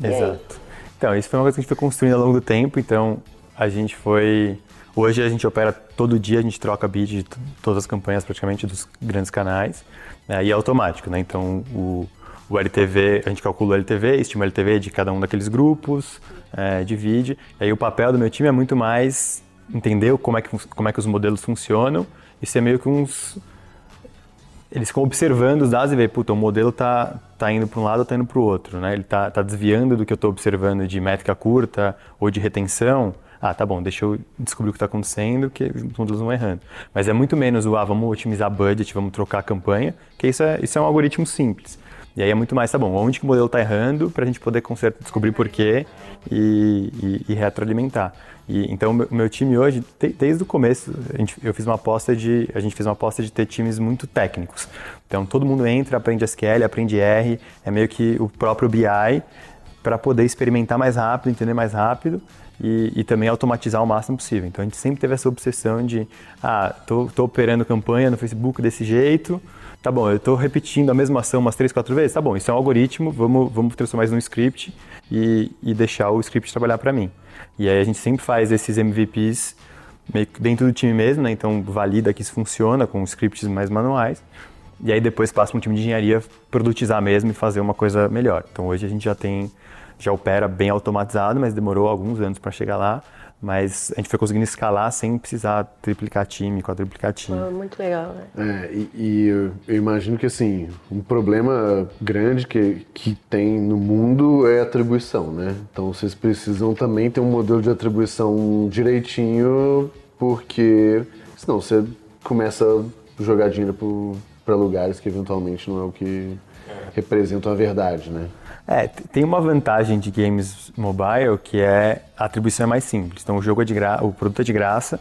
Exato. Então, isso foi uma coisa que a gente foi construindo ao longo do tempo. Então, a gente foi. Hoje a gente opera todo dia, a gente troca bid de todas as campanhas praticamente dos grandes canais. Né? E é automático, né? Então, o o LTV, a gente calcula o LTV, estima o LTV de cada um daqueles grupos, é, divide. E aí o papel do meu time é muito mais entender como é que, como é que os modelos funcionam e ser meio que uns... Eles ficam observando os dados e veem, puta, o modelo tá, tá indo para um lado ou tá indo para o outro, né? Ele tá, tá desviando do que eu estou observando de métrica curta ou de retenção. Ah, tá bom, deixa eu descobrir o que está acontecendo, que os modelos vão errando. Mas é muito menos o, ah, vamos otimizar budget, vamos trocar a campanha, que isso é, isso é um algoritmo simples. E aí é muito mais, tá bom, onde que o modelo está errando para a gente poder consertar, descobrir por quê e, e, e retroalimentar. E, então, o meu time hoje, desde o começo, gente, eu fiz uma aposta de, a gente fez uma aposta de ter times muito técnicos. Então, todo mundo entra, aprende SQL, aprende R, é meio que o próprio BI para poder experimentar mais rápido, entender mais rápido e, e, também automatizar o máximo possível. Então, a gente sempre teve essa obsessão de, ah, tô, tô operando campanha no Facebook desse jeito, Tá bom, eu estou repetindo a mesma ação umas três, quatro vezes. Tá bom, isso é um algoritmo, vamos, vamos transformar isso num script e, e deixar o script trabalhar para mim. E aí a gente sempre faz esses MVPs dentro do time mesmo, né? Então valida que isso funciona com scripts mais manuais. E aí depois passa para um time de engenharia produtizar mesmo e fazer uma coisa melhor. Então hoje a gente já tem, já opera bem automatizado, mas demorou alguns anos para chegar lá mas a gente foi conseguindo escalar sem precisar triplicar time, quadruplicar time. Ah, muito legal, né? É, e, e eu, eu, imagino que, assim, um problema grande que, que tem no mundo é atribuição, né? Então, vocês precisam também ter um modelo de atribuição direitinho, porque senão você começa a jogar dinheiro para lugares que eventualmente não é o que representam a verdade, né? É, tem uma vantagem de games mobile que é a atribuição é mais simples. Então o jogo é de graça, o produto é de graça.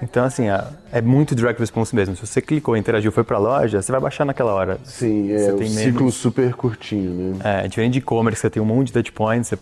Então assim, é muito direct response mesmo. Se você clicou, interagiu, foi para a loja, você vai baixar naquela hora. Sim, é um ciclo menos... super curtinho, né? É, diferente de e-commerce, você tem um monte de touch points, você,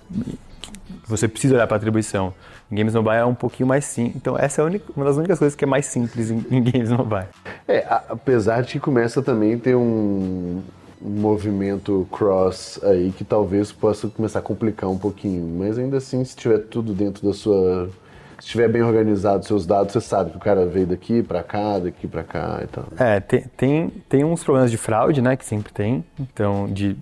você precisa olhar para atribuição. Em games mobile é um pouquinho mais simples. Então essa é única, uma das únicas coisas que é mais simples em, em games mobile. É, apesar de que começa também a ter um movimento cross aí que talvez possa começar a complicar um pouquinho. Mas ainda assim, se tiver tudo dentro da sua. Se estiver bem organizado seus dados, você sabe que o cara veio daqui para cá, daqui para cá e tal. É, tem, tem, tem uns problemas de fraude, né, que sempre tem. Então, de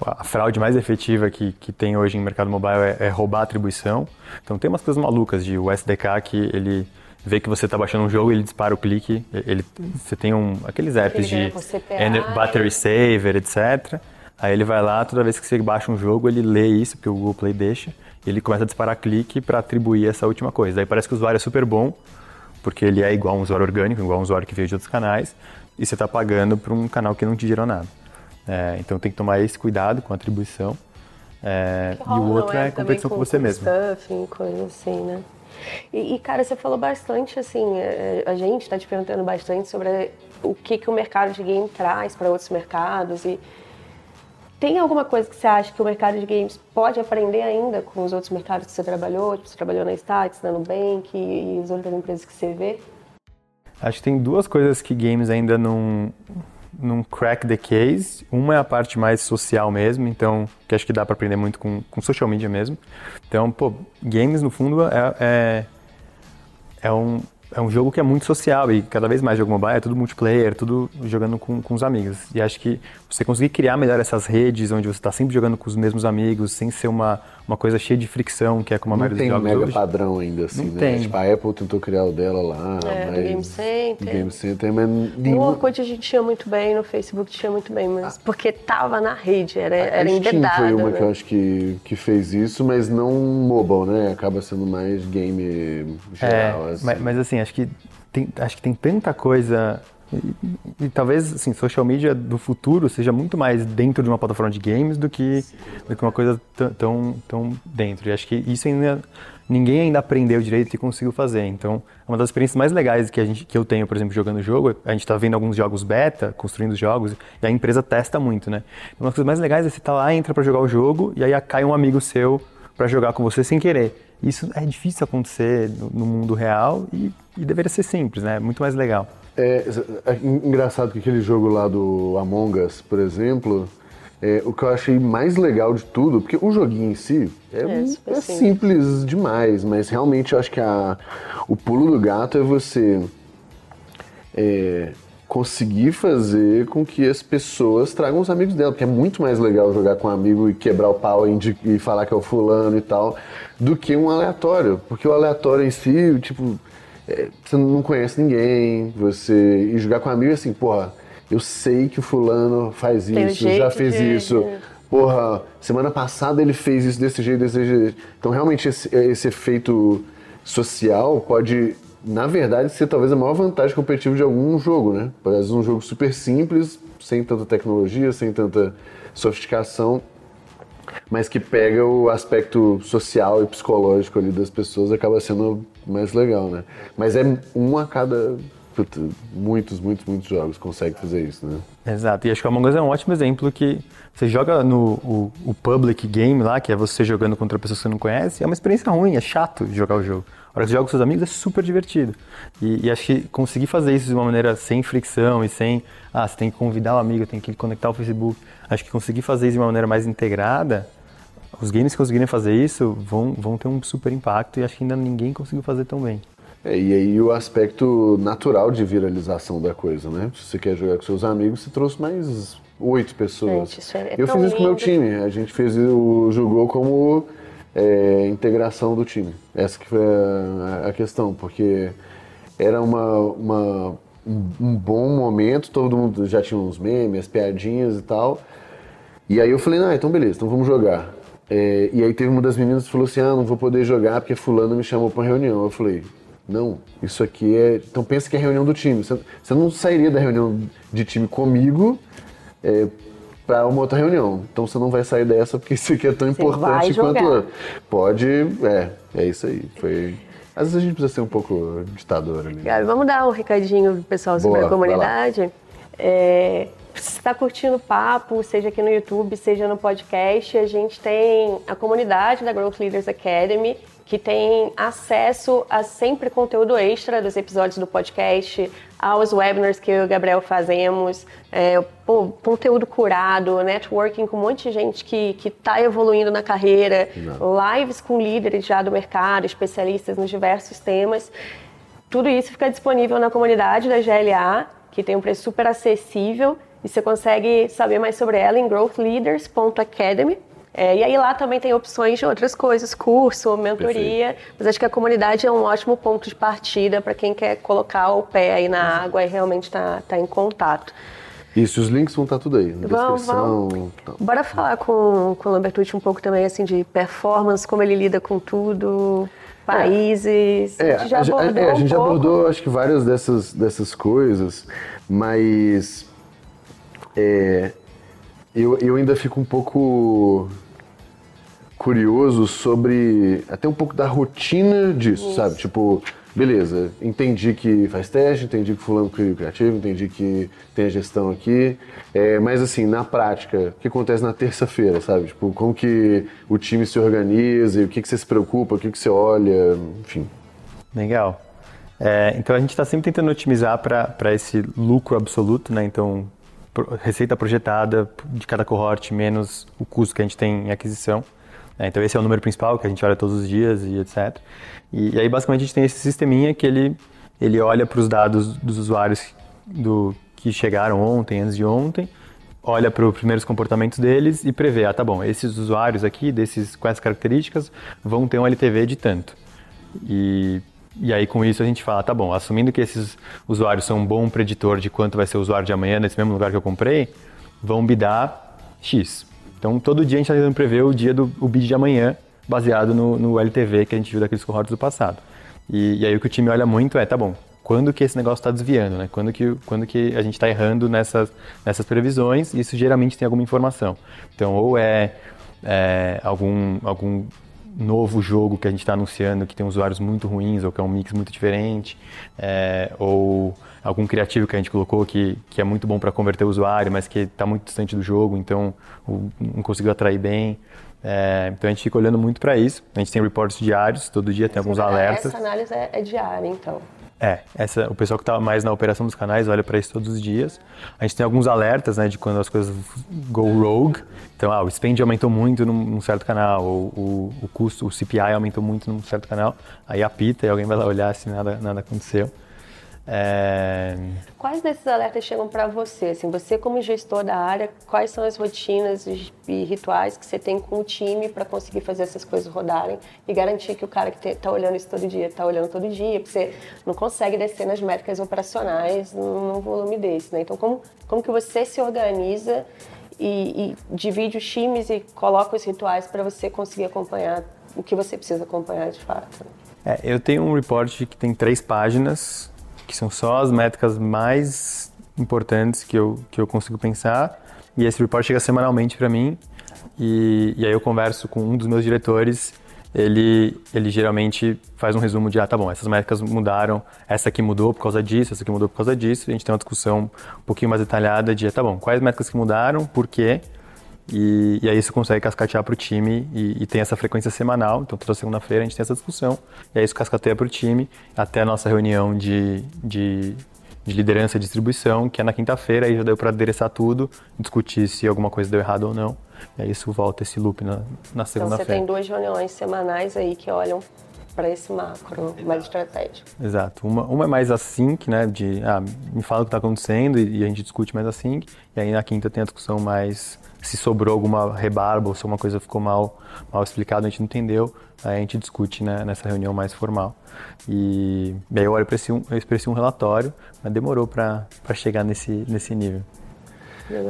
a fraude mais efetiva que, que tem hoje em mercado mobile é, é roubar a atribuição. Então tem umas coisas malucas de o SDK que ele vê que você está baixando um jogo, ele dispara o clique, ele, você tem um, aqueles apps de battery saver, etc. Aí ele vai lá, toda vez que você baixa um jogo, ele lê isso, porque o Google Play deixa, e ele começa a disparar clique para atribuir essa última coisa. Aí parece que o usuário é super bom, porque ele é igual a um usuário orgânico, igual a um usuário que veio de outros canais, e você está pagando para um canal que não te gerou nada. É, então tem que tomar esse cuidado com a atribuição. É, e o outro é, é competição com, com você mesmo. Stuff, coisa assim, né? E, e, cara, você falou bastante, assim, é, a gente está te perguntando bastante sobre o que, que o mercado de game traz para outros mercados e tem alguma coisa que você acha que o mercado de games pode aprender ainda com os outros mercados que você trabalhou? Tipo, você trabalhou na Stax, na Nubank e as outras empresas que você vê? Acho que tem duas coisas que games ainda não, num crack the case. Uma é a parte mais social mesmo, então, que acho que dá para aprender muito com, com social media mesmo. Então, pô, games no fundo é, é, é, um, é um jogo que é muito social e cada vez mais jogo mobile é tudo multiplayer, tudo jogando com, com os amigos. E acho que você conseguir criar melhor essas redes onde você está sempre jogando com os mesmos amigos, sem ser uma, uma coisa cheia de fricção, que é como a Não maioria tem dos um jogos mega hoje. padrão ainda, assim, Não né? tem. Tipo, a Apple tentou criar o dela lá, É, no mas... Game Center. No Game Center, mas No. Orkut a gente tinha muito bem, no Facebook tinha muito bem, mas porque tava na rede, era, A era Steam embedado. foi uma né? que eu acho que, que fez isso, mas não mobile, né? Acaba sendo mais game geral, É, assim. mas, mas, assim, acho que tem, acho que tem tanta coisa. E, e talvez assim, social media do futuro seja muito mais dentro de uma plataforma de games do que, do que uma coisa tão, tão, dentro. E acho que isso ainda ninguém ainda aprendeu direito e conseguiu fazer. Então, é uma das experiências mais legais que, a gente, que eu tenho, por exemplo, jogando jogo. A gente está vendo alguns jogos beta, construindo os jogos, e a empresa testa muito, né? Então, uma das coisas mais legais é você estar lá, entra para jogar o jogo, e aí cai um amigo seu para jogar com você sem querer. Isso é difícil acontecer no, no mundo real e, e deveria ser simples, né? Muito mais legal. É, é engraçado que aquele jogo lá do Among Us, por exemplo, é, o que eu achei mais legal de tudo, porque o joguinho em si é, É, é simples. demais, mas realmente eu acho que a, o pulo do gato é você é, conseguir fazer com que as pessoas tragam os amigos dela, porque é muito mais legal jogar com um amigo e quebrar o pau e, e falar que é o fulano e tal, do que um aleatório, porque o aleatório em si, tipo, é, você não conhece ninguém, você e jogar com um amigo é assim, porra, eu sei que o fulano faz Tem isso, já fez de- isso. Porra, semana passada ele fez isso desse jeito, desse jeito. Então, realmente, esse, esse efeito social pode, na verdade, ser talvez a maior vantagem competitiva de algum jogo, né? Às vezes um jogo super simples, sem tanta tecnologia, sem tanta sofisticação, mas que pega o aspecto social e psicológico ali das pessoas, acaba sendo mais legal, né? Mas é um a cada... puta, muitos, muitos, muitos jogos consegue fazer isso, né? Exato, e acho que o Among Us é um ótimo exemplo que você joga no o, o public game lá, que é você jogando contra pessoas que você não conhece, é uma experiência ruim, é chato jogar o jogo. A hora que você joga com seus amigos é super divertido. E, e acho que conseguir fazer isso de uma maneira sem fricção e sem, ah, você tem que convidar o amigo, tem que conectar o Facebook. Acho que conseguir fazer isso de uma maneira mais integrada, os games que conseguirem fazer isso vão, vão ter um super impacto e acho que ainda ninguém conseguiu fazer tão bem. É, e aí o aspecto natural de viralização da coisa, né? Se você quer jogar com seus amigos, você trouxe mais oito pessoas. Gente, isso é Eu fiz isso com o meu lindo. time. A gente fez o jogou como é, integração do time. Essa que foi a, a questão, porque era uma, uma- um, um bom momento, todo mundo já tinha uns memes, as piadinhas e tal. E aí eu falei, ah, então beleza, então vamos jogar. É, e aí teve uma das meninas que falou assim, ah, não vou poder jogar porque fulano me chamou pra reunião. Eu falei, não, isso aqui é... Então pensa que é reunião do time. Você, você não sairia da reunião de time comigo é, para uma outra reunião. Então você não vai sair dessa porque isso aqui é tão Você importante quanto... Pode, é, é isso aí. Foi... Às vezes a gente precisa ser um pouco ditador ali. Gabi, vamos dar um recadinho pro pessoal sobre Boa, a comunidade. É, se você está curtindo o papo, seja aqui no YouTube, seja no podcast, a gente tem a comunidade da Growth Leaders Academy, que tem acesso a sempre conteúdo extra dos episódios do podcast, aos webinars que eu e o Gabriel fazemos, é, pô, conteúdo curado, networking com um monte de gente que está evoluindo na carreira, lives com líderes já do mercado, especialistas nos diversos temas. Tudo isso fica disponível na comunidade da GLA, que tem um preço super acessível e você consegue saber mais sobre ela em growthleaders.academy. É, e aí lá também tem opções de outras coisas, curso, mentoria, mas acho que a comunidade é um ótimo ponto de partida para quem quer colocar o pé aí na água e realmente está tá em contato. Isso, os links vão estar tudo aí, na Vamos, descrição. vamos. tal. Bora falar com, com o Lambertucci um pouco também assim de performance, como ele lida com tudo, países. É, a gente já abordou é, a um gente já pouco. abordou, acho que várias dessas, dessas coisas, mas é, eu, eu ainda fico um pouco curioso sobre até um pouco da rotina disso, sabe? Tipo, beleza, entendi que faz teste, entendi que fulano cria criativo, entendi que tem a gestão aqui, é, mas assim, na prática, o que acontece na terça-feira, sabe? Tipo, como que o time se organiza, e o que, que você se preocupa, o que, que você olha, enfim. Legal. É, então a gente está sempre tentando otimizar para esse lucro absoluto, né? Então, receita projetada de cada cohorte menos o custo que a gente tem em aquisição. né? então esse é o número principal que a gente olha todos os dias e etc. E, e aí basicamente a gente tem esse sisteminha que ele, ele olha para os dados dos usuários do, que chegaram ontem, antes de ontem, olha para os primeiros comportamentos deles e prevê, ah, tá bom, esses usuários aqui, desses, com essas características, vão ter um LTV de tanto. E, e aí com isso a gente fala, tá bom, assumindo que esses usuários são um bom preditor de quanto vai ser o usuário de amanhã nesse mesmo lugar que eu comprei, vão bidar X. Então todo dia a gente está tentando prever o dia do o bid de amanhã, baseado no, no LTV que a gente viu daqueles cohorts do passado. E, e aí o que o time olha muito é, tá bom, quando que esse negócio está desviando, né? Quando que, quando que a gente está errando nessas, nessas previsões, isso geralmente tem alguma informação. Então, ou é, é algum, algum novo jogo que a gente está anunciando que tem usuários muito ruins ou que é um mix muito diferente, é, ou algum criativo que a gente colocou que, que é muito bom para converter o usuário, mas que está muito distante do jogo, então o, não conseguiu atrair bem. É, então a gente fica olhando muito para isso. A gente tem reportes diários, todo dia tem alguns alertas. Essa análise é, é diária, então. É, essa, o pessoal que está mais na operação dos canais olha para isso todos os dias. A gente tem alguns alertas, né, de quando as coisas go rogue. Então, ah, o spend aumentou muito num, num certo canal, ou o, o custo, o CPI aumentou muito num certo canal. Aí apita e alguém vai lá olhar se nada, nada aconteceu. É... Quais desses alertas chegam para você? Assim, você como gestor da área, quais são as rotinas e rituais que você tem com o time para conseguir fazer essas coisas rodarem e garantir que o cara que está olhando isso todo dia está olhando todo dia, porque você não consegue descer nas métricas operacionais num, volume desse, né? Então, como, como que você se organiza e, e divide os times e coloca os rituais para você conseguir acompanhar o que você precisa acompanhar de fato? É, eu tenho um report que tem três páginas que são só as métricas mais importantes que eu, que eu consigo pensar. E esse report chega semanalmente para mim. E, e aí eu converso com um dos meus diretores. Ele, ele geralmente faz um resumo de, ah, tá bom, essas métricas mudaram, essa aqui mudou por causa disso, essa aqui mudou por causa disso. A gente tem uma discussão um pouquinho mais detalhada de, tá bom, quais métricas que mudaram, por quê, e, e aí isso consegue cascatear para o time e, e, tem essa frequência semanal. Então toda segunda-feira a gente tem essa discussão. E aí isso cascateia para o time até a nossa reunião de, de, de liderança e distribuição, que é na quinta-feira. Aí já deu para adereçar tudo, discutir se alguma coisa deu errado ou não. E aí isso volta esse loop na, na segunda-feira. Então você tem duas reuniões semanais aí que olham para esse macro mais estratégico. Exato. Uma, uma é mais assim, né, de ah, me fala o que está acontecendo e, e, a gente discute mais assim. E aí na quinta tem a discussão mais se sobrou alguma rebarba ou se alguma coisa ficou mal, mal explicada, a gente não entendeu, aí a gente discute né, nessa reunião mais formal. E, e aí eu olho para esse, um, esse um relatório, mas demorou para chegar nesse, nesse nível.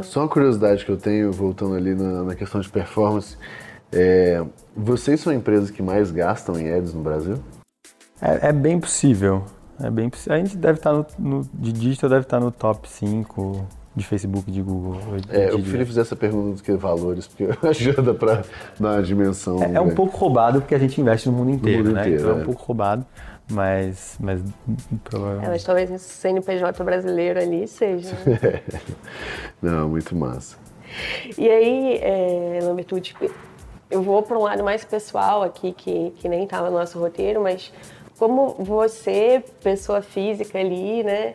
Só uma curiosidade que eu tenho, voltando ali na, na questão de performance, é, vocês são a empresa que mais gastam em ads no Brasil? É, é bem possível. É bem A gente deve estar no, no, de digital deve estar no top 5 de Facebook, de Google. É, eu prefiro fazer essa pergunta do que valores, porque *laughs* ajuda para dar uma dimensão. É, é, um pouco roubado porque a gente investe no mundo inteiro, no mundo né? Inteiro, então é. é um pouco roubado, mas, mas provavelmente. É, mas talvez esse CNPJ brasileiro ali seja. Né? *laughs* Não, muito massa. E aí, é, Lambertucci, eu vou para um lado mais pessoal aqui, que, que nem estava no nosso roteiro, mas como você, pessoa física ali, né,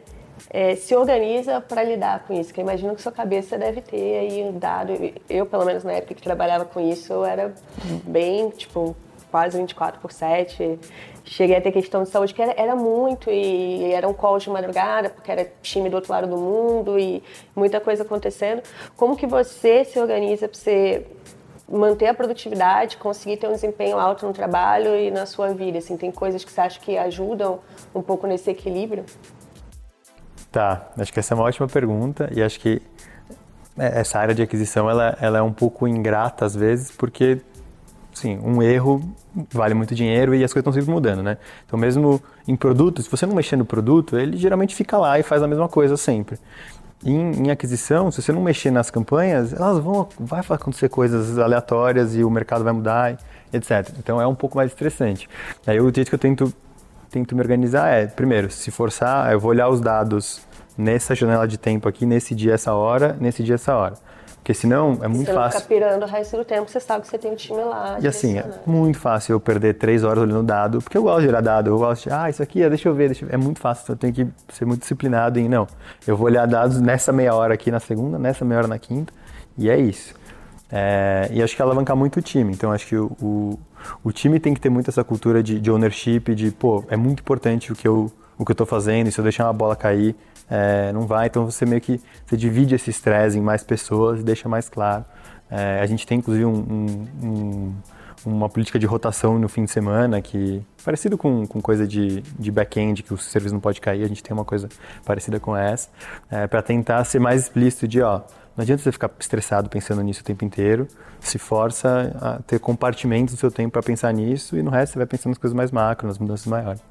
é, se organiza para lidar com isso? Que eu imagino que sua cabeça deve ter aí dado. Eu, pelo menos na época que trabalhava com isso, eu era bem, tipo, quase 24 por 7. Cheguei a ter questão de saúde que era, era muito e era um call de madrugada, porque era time do outro lado do mundo e muita coisa acontecendo. Como que você se organiza para você manter a produtividade, conseguir ter um desempenho alto no trabalho e na sua vida? Assim, tem coisas que você acha que ajudam um pouco nesse equilíbrio? Tá, acho que essa é uma ótima pergunta e acho que é, essa área de aquisição ela, ela é um pouco ingrata às vezes porque sim, um erro vale muito dinheiro e as coisas estão sempre mudando, né? Então mesmo em produtos, se você não mexer no produto, ele geralmente fica lá e faz a mesma coisa sempre. Em, em, aquisição, se você não mexer nas campanhas, elas vão vai acontecer coisas aleatórias e o mercado vai mudar, etc. Então é um pouco mais estressante. Aí o jeito que eu tento tento me organizar é, primeiro, se forçar, eu vou olhar os dados nessa janela de tempo aqui, nesse dia, essa hora, nesse dia, essa hora. Porque senão é muito você fácil. Você ficar pirando o resto do tempo, você sabe que você tem um time lá. E assim, é muito fácil eu perder três horas olhando dado, porque eu gosto de olhar dado, eu gosto de, ah, isso aqui, deixa eu ver, deixa eu ver. É muito fácil, eu tenho que ser muito disciplinado em, não, eu vou olhar dados nessa meia hora aqui na segunda, nessa meia hora na quinta, e é isso. É, e acho que alavancar muito o time. Então acho que o, o, o, time tem que ter muito essa cultura de, de ownership, de pô, é muito importante o que eu o que eu estou fazendo, e se eu deixar uma bola cair, é, não vai. Então você meio que você divide esse estresse em mais pessoas e deixa mais claro. É, a gente tem inclusive um, um, um, uma política de rotação no fim de semana que parecido com, com coisa de, de back-end que o serviço não pode cair. A gente tem uma coisa parecida com essa é, para tentar ser mais explícito de ó não adianta você ficar estressado pensando nisso o tempo inteiro. Se força a ter compartimentos do seu tempo para pensar nisso e no resto você vai pensando nas coisas mais macro, nas mudanças maiores.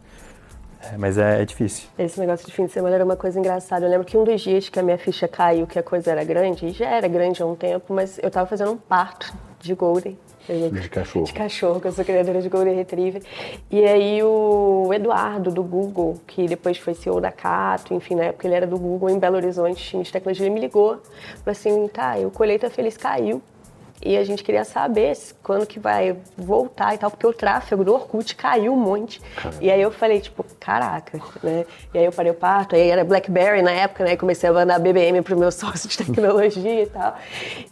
É, mas é, é, difícil. Esse negócio de fim de semana era uma coisa engraçada. Eu lembro que um dos dias que a minha ficha caiu, que a coisa era grande, e já era grande há um tempo, mas eu estava fazendo um parto de Golden. De cachorro. De cachorro, que eu sou criadora de Golden Retriever. E aí o Eduardo, do Google, que depois foi CEO da Cato, enfim, na época ele era do Google em Belo Horizonte, tinha de tecnologia, ele me ligou. Falou assim, tá, o Colheita Feliz caiu. E a gente queria saber quando que vai voltar e tal, porque o tráfego do Orkut caiu um monte. Caramba. E aí eu falei, tipo, caraca, né? E aí eu parei o parto, aí era BlackBerry na época, né? E comecei a mandar BBM pro meu *laughs* sócio de tecnologia e tal.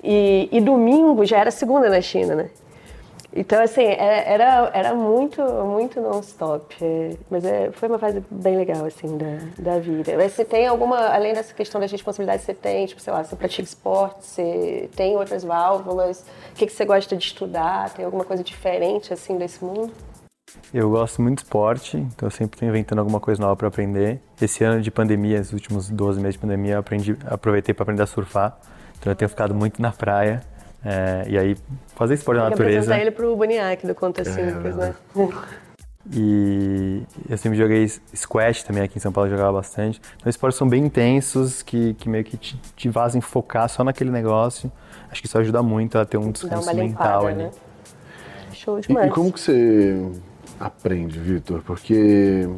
E, e domingo já era segunda na China, né? Então, assim, é, era, era muito, muito non-stop. Mas é, foi uma fase bem legal, assim, da, da vida. Mas você tem alguma, além dessa questão das responsabilidades que você tem, tipo, sei lá, você pratica esporte, você tem outras válvulas, o que, que você gosta de estudar? Tem alguma coisa diferente, assim, desse mundo? Eu gosto muito de esporte, então eu sempre estou inventando alguma coisa nova para aprender. Esse ano de pandemia, os últimos 12 meses de pandemia, eu aprendi, aproveitei para aprender a surfar. Então eu tenho ficado muito na praia. É, e aí, fazer esporte na natureza. ele pro Boniac do Conta Simples, é, né? E eu sempre joguei squash também aqui em São Paulo, eu jogava bastante. Então, esportes são bem intensos, que, que meio que te, te fazem focar só naquele negócio. Acho que isso ajuda muito a ter um descanso mental ali. Né? Show demais. E, e como que você aprende, Vitor? Porque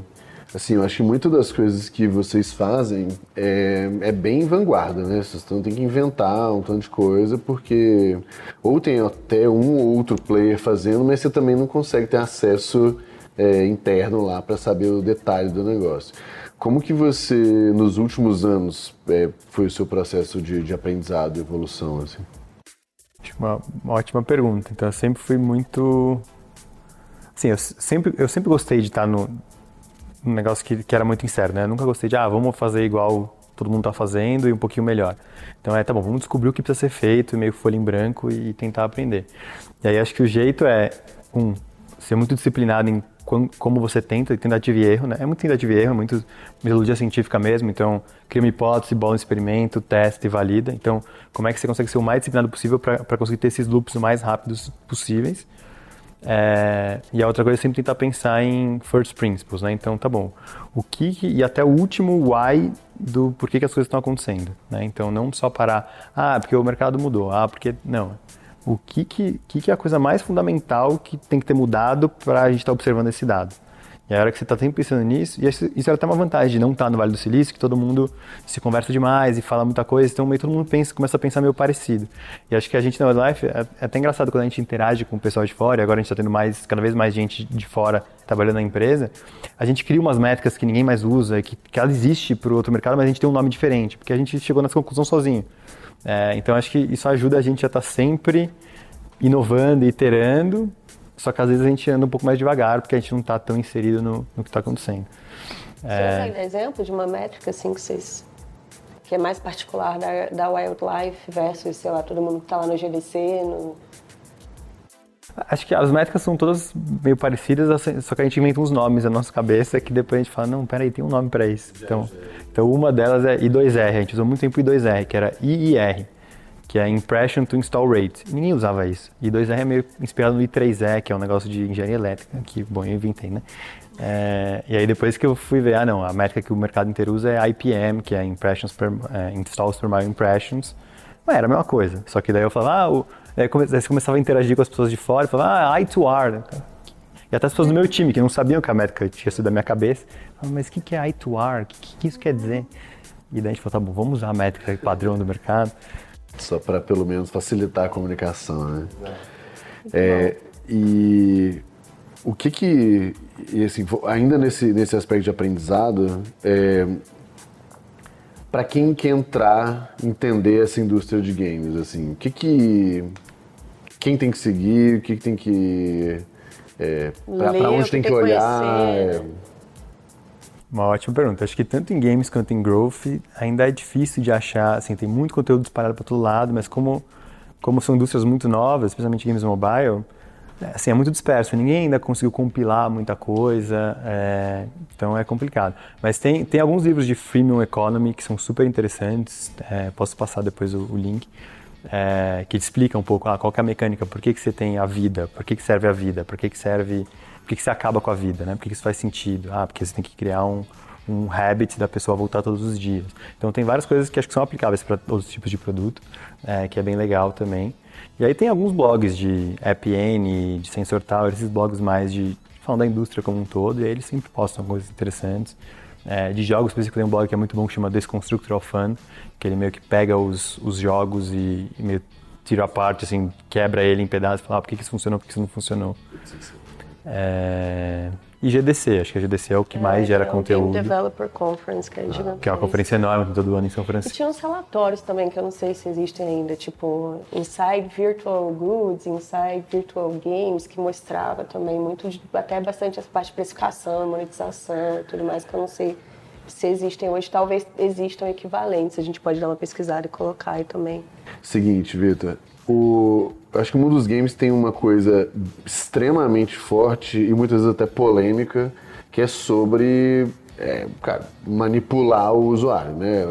Assim, eu acho que muitas das coisas que vocês fazem é, é bem vanguarda, né? Vocês têm que inventar um tanto de coisa, porque ou tem até um ou outro player fazendo, mas você também não consegue ter acesso é, interno lá para saber o detalhe do negócio. Como que você, nos últimos anos, é, foi o seu processo de, de aprendizado e evolução? Assim? Uma, uma ótima pergunta. Então, eu sempre fui muito... Assim, eu sempre, eu sempre gostei de estar no, um negócio que, que era muito incerto, né? Eu nunca gostei de, ah, vamos fazer igual todo mundo está fazendo e um pouquinho melhor. Então é, tá bom, vamos descobrir o que precisa ser feito, meio folha em branco e tentar aprender. E aí acho que o jeito é, um, ser muito disciplinado em como você tenta, tentativa e erro, né? É muito tentativa e erro, muito metodologia científica mesmo, então cria uma hipótese, bola um experimento, testa e valida. Então, como é que você consegue ser o mais disciplinado possível para conseguir ter esses loops o mais rápidos possíveis? É, e a outra coisa é sempre tentar pensar em first principles, né? Então, tá bom. O que, e até o último why do porquê que as coisas estão acontecendo, né? Então, não só parar, ah, porque o mercado mudou, ah, porque não. O que que, que, que é a coisa mais fundamental que tem que ter mudado para a gente estar tá observando esse dado? E a hora que você está sempre pensando nisso, e isso, isso é até uma vantagem de não estar tá no Vale do Silício, que todo mundo se conversa demais e fala muita coisa, então meio todo mundo pensa, começa a pensar meio parecido. E acho que a gente na Wildlife, é, é até engraçado quando a gente interage com o pessoal de fora, e agora a gente está tendo mais, cada vez mais gente de fora trabalhando na empresa, a gente cria umas métricas que ninguém mais usa, que, que ela existe para o outro mercado, mas a gente tem um nome diferente, porque a gente chegou nessa conclusão sozinho. É, então acho que isso ajuda a gente a estar tá sempre inovando, iterando, só que às vezes a gente anda um pouco mais devagar, porque a gente não está tão inserido no, no que está acontecendo. Você é... consegue dar exemplo de uma métrica assim que vocês que é mais particular da, da Wildlife versus, sei lá, todo mundo que está lá no GDC, no... Acho que as métricas são todas meio parecidas, assim, só que a gente inventa uns nomes na nossa cabeça que depois a gente fala, não, peraí, tem um nome para isso. Então, então uma delas é I2R, a gente usou muito tempo I2R, que era IIR que é Impression to Install Rate. Ninguém usava isso. E 2R é meio inspirado no I3E, que é um negócio de engenharia elétrica, que, bom, eu inventei, né? É, e aí depois que eu fui ver, ah não, a métrica que o mercado inteiro usa é IPM, que é Impressions per, é, Installs per Mile Impressions. Mas era a mesma coisa, só que daí eu falava, ah, o, aí você começava a interagir com as pessoas de fora, falava, ah, I2R. E até as pessoas do meu time, que não sabiam que a métrica tinha sido da minha cabeça, falavam, mas o que, que é I2R? O que, que isso quer dizer? E daí a gente falou, tá bom, vamos usar a métrica padrão do mercado. Só para pelo menos facilitar a comunicação, né? É, e o que que, assim, ainda nesse, nesse aspecto de aprendizado, é, para quem quer entrar, entender essa indústria de games, assim, o que que, quem tem que seguir, o que, que tem que, é, para onde tem que, que olhar? É... Uma ótima pergunta. Acho que tanto em games quanto em growth ainda é difícil de achar, assim, tem muito conteúdo disparado para todo lado, mas como, como são indústrias muito novas, especialmente games mobile, assim, é muito disperso. Ninguém ainda conseguiu compilar muita coisa, é, então é complicado. Mas tem, tem alguns livros de freemium economy que são super interessantes, é, posso passar depois o, o link, é, que explica um pouco ah, qual é a mecânica, por que, que você tem a vida, por que, que serve a vida, por que, que serve por que, que você acaba com a vida, né? Por que, que isso faz sentido? Ah, porque você tem que criar um, um habit da pessoa voltar todos os dias. Então tem várias coisas que acho que são aplicáveis para outros tipos de produto, é, que é bem legal também. E aí tem alguns blogs de AppN, de Sensor Tower, esses blogs mais de falando da indústria como um todo, e aí eles sempre postam coisas interessantes. É, de jogos específicos tem um blog que é muito bom que chama Desconstructor of Fun, que ele meio que pega os, os jogos e, e meio tira a parte, assim, quebra ele em pedaços e fala ah, por que, que isso funcionou, por que isso não funcionou. É... E GDC, acho que a GDC é o que é, mais gera é conteúdo. Game Developer Conference, que é gigantesca. Que é uma conferência enorme todo ano em São Francisco. E tinha uns relatórios também, que eu não sei se existem ainda, tipo Inside Virtual Goods, Inside Virtual Games, que mostrava também muito, até bastante essa parte de precificação, monetização e tudo mais, que eu não sei se existem hoje. Talvez existam equivalentes, a gente pode dar uma pesquisada e colocar aí também. Seguinte, Vitor, o, acho que o mundo dos games tem uma coisa extremamente forte e muitas vezes até polêmica, que é sobre é, cara, manipular o usuário, né?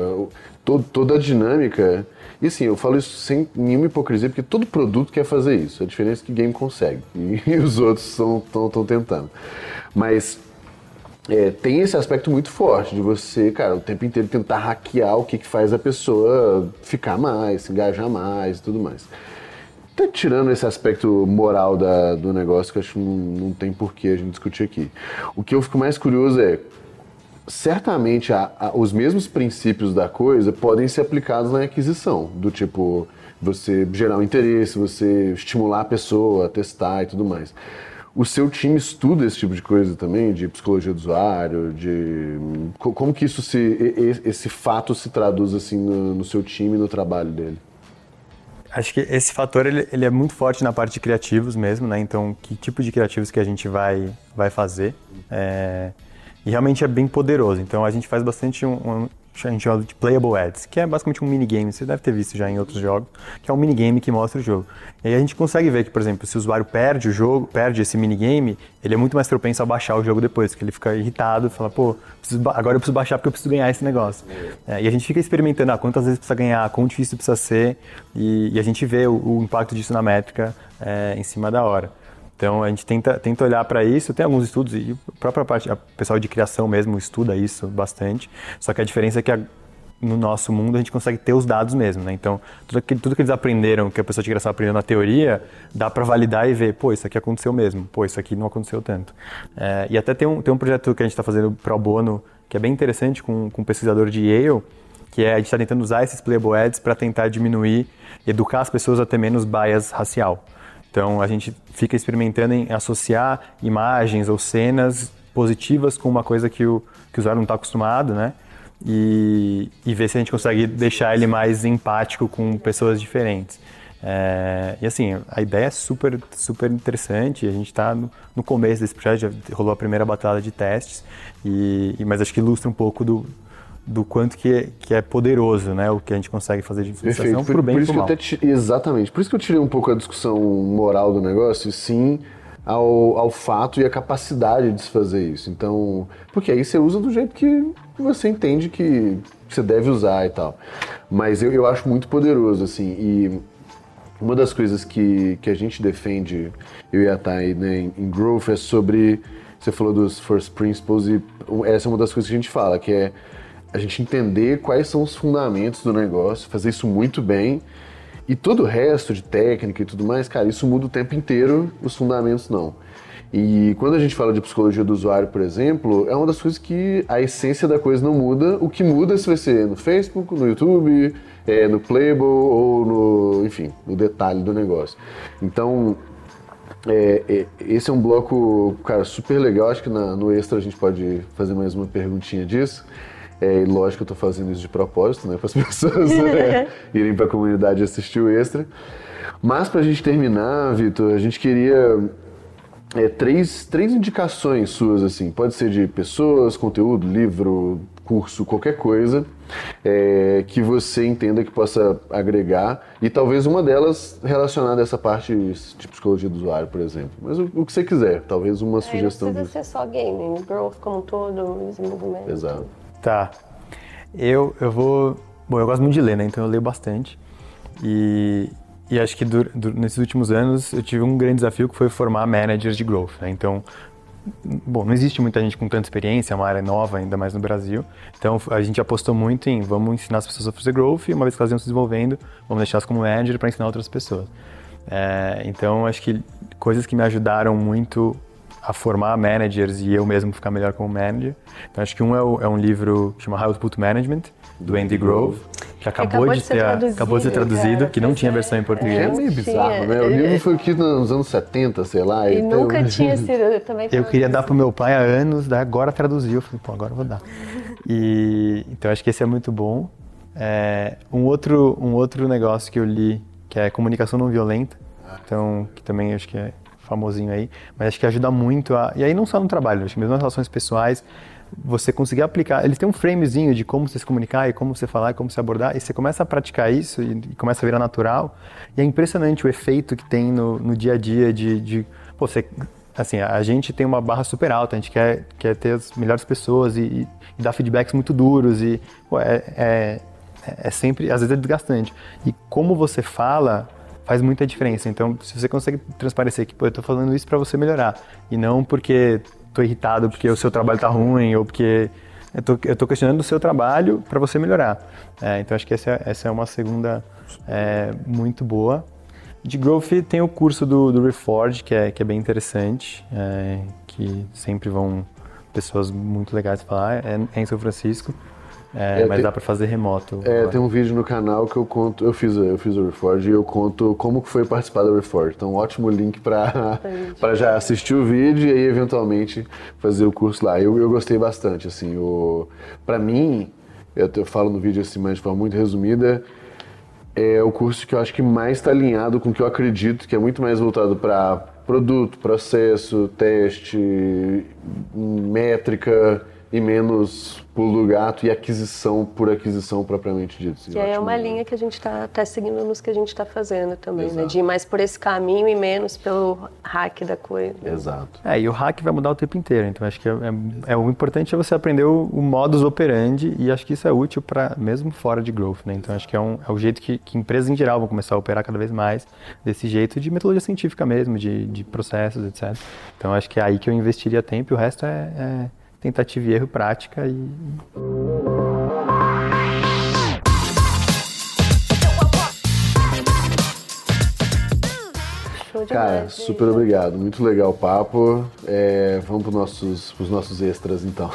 Todo, toda a dinâmica. E assim, eu falo isso sem nenhuma hipocrisia, porque todo produto quer fazer isso. A diferença é que game consegue *laughs* e, os outros estão tentando. Mas é, tem esse aspecto muito forte de você, cara, o tempo inteiro tentar hackear o que, que faz a pessoa ficar mais, se engajar mais e tudo mais. Até tirando esse aspecto moral da, do negócio, que acho que não, não tem porquê a gente discutir aqui. O que eu fico mais curioso é, certamente a, a, os mesmos princípios da coisa podem ser aplicados na aquisição, do tipo você gerar um interesse, você estimular a pessoa testar e tudo mais. O seu time estuda esse tipo de coisa também, de psicologia do usuário, de como que isso se esse fato se traduz assim no, no seu time, no trabalho dele? Acho que esse fator ele, ele, é muito forte na parte de criativos mesmo, né? Então, que tipo de criativos que a gente vai, vai fazer. É, e realmente é bem poderoso. Então, a gente faz bastante um, a gente chama de Playable Ads, que é basicamente um minigame, você deve ter visto já em outros jogos, que é um minigame que mostra o jogo. E aí a gente consegue ver que, por exemplo, se o usuário perde o jogo, perde esse minigame, ele é muito mais propenso a baixar o jogo depois, porque ele fica irritado, fala, pô, agora eu preciso baixar porque eu preciso ganhar esse negócio. É, e a gente fica experimentando ah, quantas vezes precisa ganhar, quão difícil precisa ser, e, e a gente vê o, o impacto disso na métrica é, em cima da hora. Então a gente tenta, tenta olhar para isso, tem alguns estudos, e a própria parte, o pessoal de criação mesmo estuda isso bastante, só que a diferença é que a, no nosso mundo a gente consegue ter os dados mesmo, né? Então, tudo que, tudo que eles aprenderam, que a pessoa de criação aprendeu na teoria, dá para validar e ver, pô, isso aqui aconteceu mesmo, pô, isso aqui não aconteceu tanto. É, e até tem um, tem um projeto que a gente está fazendo pro bono, que é bem interessante, com, com um pesquisador de Yale, que é a gente está tentando usar esses playable ads para tentar diminuir, educar as pessoas a ter menos bias racial. Então a gente fica experimentando em associar imagens ou cenas positivas com uma coisa que o, que o usuário não está acostumado, né? E, e ver se a gente consegue deixar ele mais empático com pessoas diferentes. É, e assim, a ideia é super, super interessante. A gente está no, no, começo desse projeto, já rolou a primeira batalha de testes, e, mas acho que ilustra um pouco do, do quanto que é, que é poderoso, né? O que a gente consegue fazer de influenciação por, bem por isso mal. Que eu exatamente. Por isso que eu tirei um pouco a discussão moral do negócio, sim, ao, ao fato e a capacidade de se fazer isso. Então, porque aí você usa do jeito que você entende que você deve usar e tal. Mas eu, eu acho muito poderoso, assim, e uma das coisas que, que a gente defende, eu e a Thay, né, em, em Growth, é sobre, você falou dos First Principles, e essa é uma das coisas que a gente fala, que é a gente entender quais são os fundamentos do negócio, fazer isso muito bem. E todo o resto de técnica e tudo mais, cara, isso muda o tempo inteiro, os fundamentos não. E quando a gente fala de psicologia do usuário, por exemplo, é uma das coisas que a essência da coisa não muda. O que muda se vai ser no Facebook, no YouTube, é, no Playboy ou no, enfim, no detalhe do negócio. Então, é, é, esse é um bloco, cara, super legal. Acho que na, no extra a gente pode fazer mais uma perguntinha disso. É, lógico que eu estou fazendo isso de propósito, né? Para as *laughs* pessoas né, *laughs* irem para a comunidade assistir o extra. Mas para a gente terminar, Vitor, a gente queria é, três, três indicações suas, assim. Pode ser de pessoas, conteúdo, livro, curso, qualquer coisa é, que você entenda que possa agregar e talvez uma delas relacionada a essa parte de psicologia do usuário, por exemplo. Mas o, o que você quiser, talvez uma é, sugestão. Não precisa ser só gaming, growth como um todo, desenvolvimento. Exato. Tá. Eu, eu vou... Bom, eu gosto muito de ler, né? Então eu leio bastante. E, e acho que do, do, nesses últimos anos eu tive um grande desafio que foi formar managers de growth. Né? Então, bom, não existe muita gente com tanta experiência, é uma área nova, ainda mais no Brasil. Então a gente apostou muito em vamos ensinar as pessoas a fazer growth e uma vez que elas iam se desenvolvendo, vamos deixá-las como manager para ensinar outras pessoas. É, então acho que coisas que me ajudaram muito a formar managers e eu mesmo ficar melhor como manager. Então acho que um é, o, é um livro que chama How to Put Management, do Andy Grove que acabou, acabou de, ter, acabou de ser traduzido, cara, que não tinha é, versão em português. É meio bizarro, né? O livro foi aqui nos anos 70, sei lá. E, e nunca tinha sido eu também. Eu queria dar pro meu pai há anos, daí agora traduziu. Eu falei, pô, agora eu vou dar. E, então acho que esse é muito bom. É, um, outro, um outro negócio que eu li, que é comunicação não violenta, então, que também acho que é famosinho aí, mas acho que ajuda muito a. E aí não só no trabalho, acho que mesmo nas relações pessoais, você conseguir aplicar. Ele tem um framezinho de como você se comunicar e como você falar e como você abordar, e você começa a praticar isso e, e começa a virar natural. E é impressionante o efeito que tem no, no dia a dia de. de pô, você, assim, a gente tem uma barra super alta, a gente quer, quer ter as melhores pessoas e, e, e dar feedbacks muito duros e pô, é, é, é sempre, às vezes é desgastante. E como você fala faz muita diferença. Então, se você consegue transparecer que, pô, eu estou falando isso para você melhorar e não porque tô irritado porque o seu trabalho tá ruim ou porque eu tô, eu tô questionando o seu trabalho para você melhorar. É, então acho que essa, essa é uma segunda é, muito boa. De Growth tem o curso do, do Reforge, que é, que é bem interessante, é, que sempre vão pessoas muito legais falar, é, é em São Francisco. É, é, mas tem, dá para fazer remoto. É, tem um vídeo no canal que eu conto, eu fiz, eu fiz o Reforge e eu conto como que foi participar do Reforge. Então, um ótimo link para *laughs* para já assistir o vídeo e aí eventualmente fazer o curso lá. Eu, eu gostei bastante, assim, o para mim, eu, eu falo no vídeo assim, mas de forma muito resumida, é o curso que eu acho que mais está alinhado com o que eu acredito, que é muito mais voltado para produto, processo, teste, métrica e menos pulo do gato e aquisição por aquisição propriamente dito. Que é uma linha que a gente está tá seguindo nos que a gente está fazendo também, né? De ir mais por esse caminho e menos pelo hack da coisa. Exato. É, e o hack vai mudar o tempo inteiro, então acho que é, é, é o importante é você aprender o, o, modus operandi e acho que isso é útil para mesmo fora de growth, né? Então acho que é, um, é o jeito que, que empresas em geral vão começar a operar cada vez mais desse jeito de metodologia científica mesmo, de, de processos, etc. Então acho que é aí que eu investiria tempo e o resto é, é tentativa e erro, prática e. Cara, super obrigado. Muito legal o papo. É, vamos para os nossos, nossos extras, então.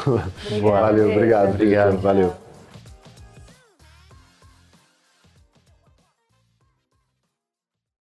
Valeu, obrigado. Obrigado. Valeu.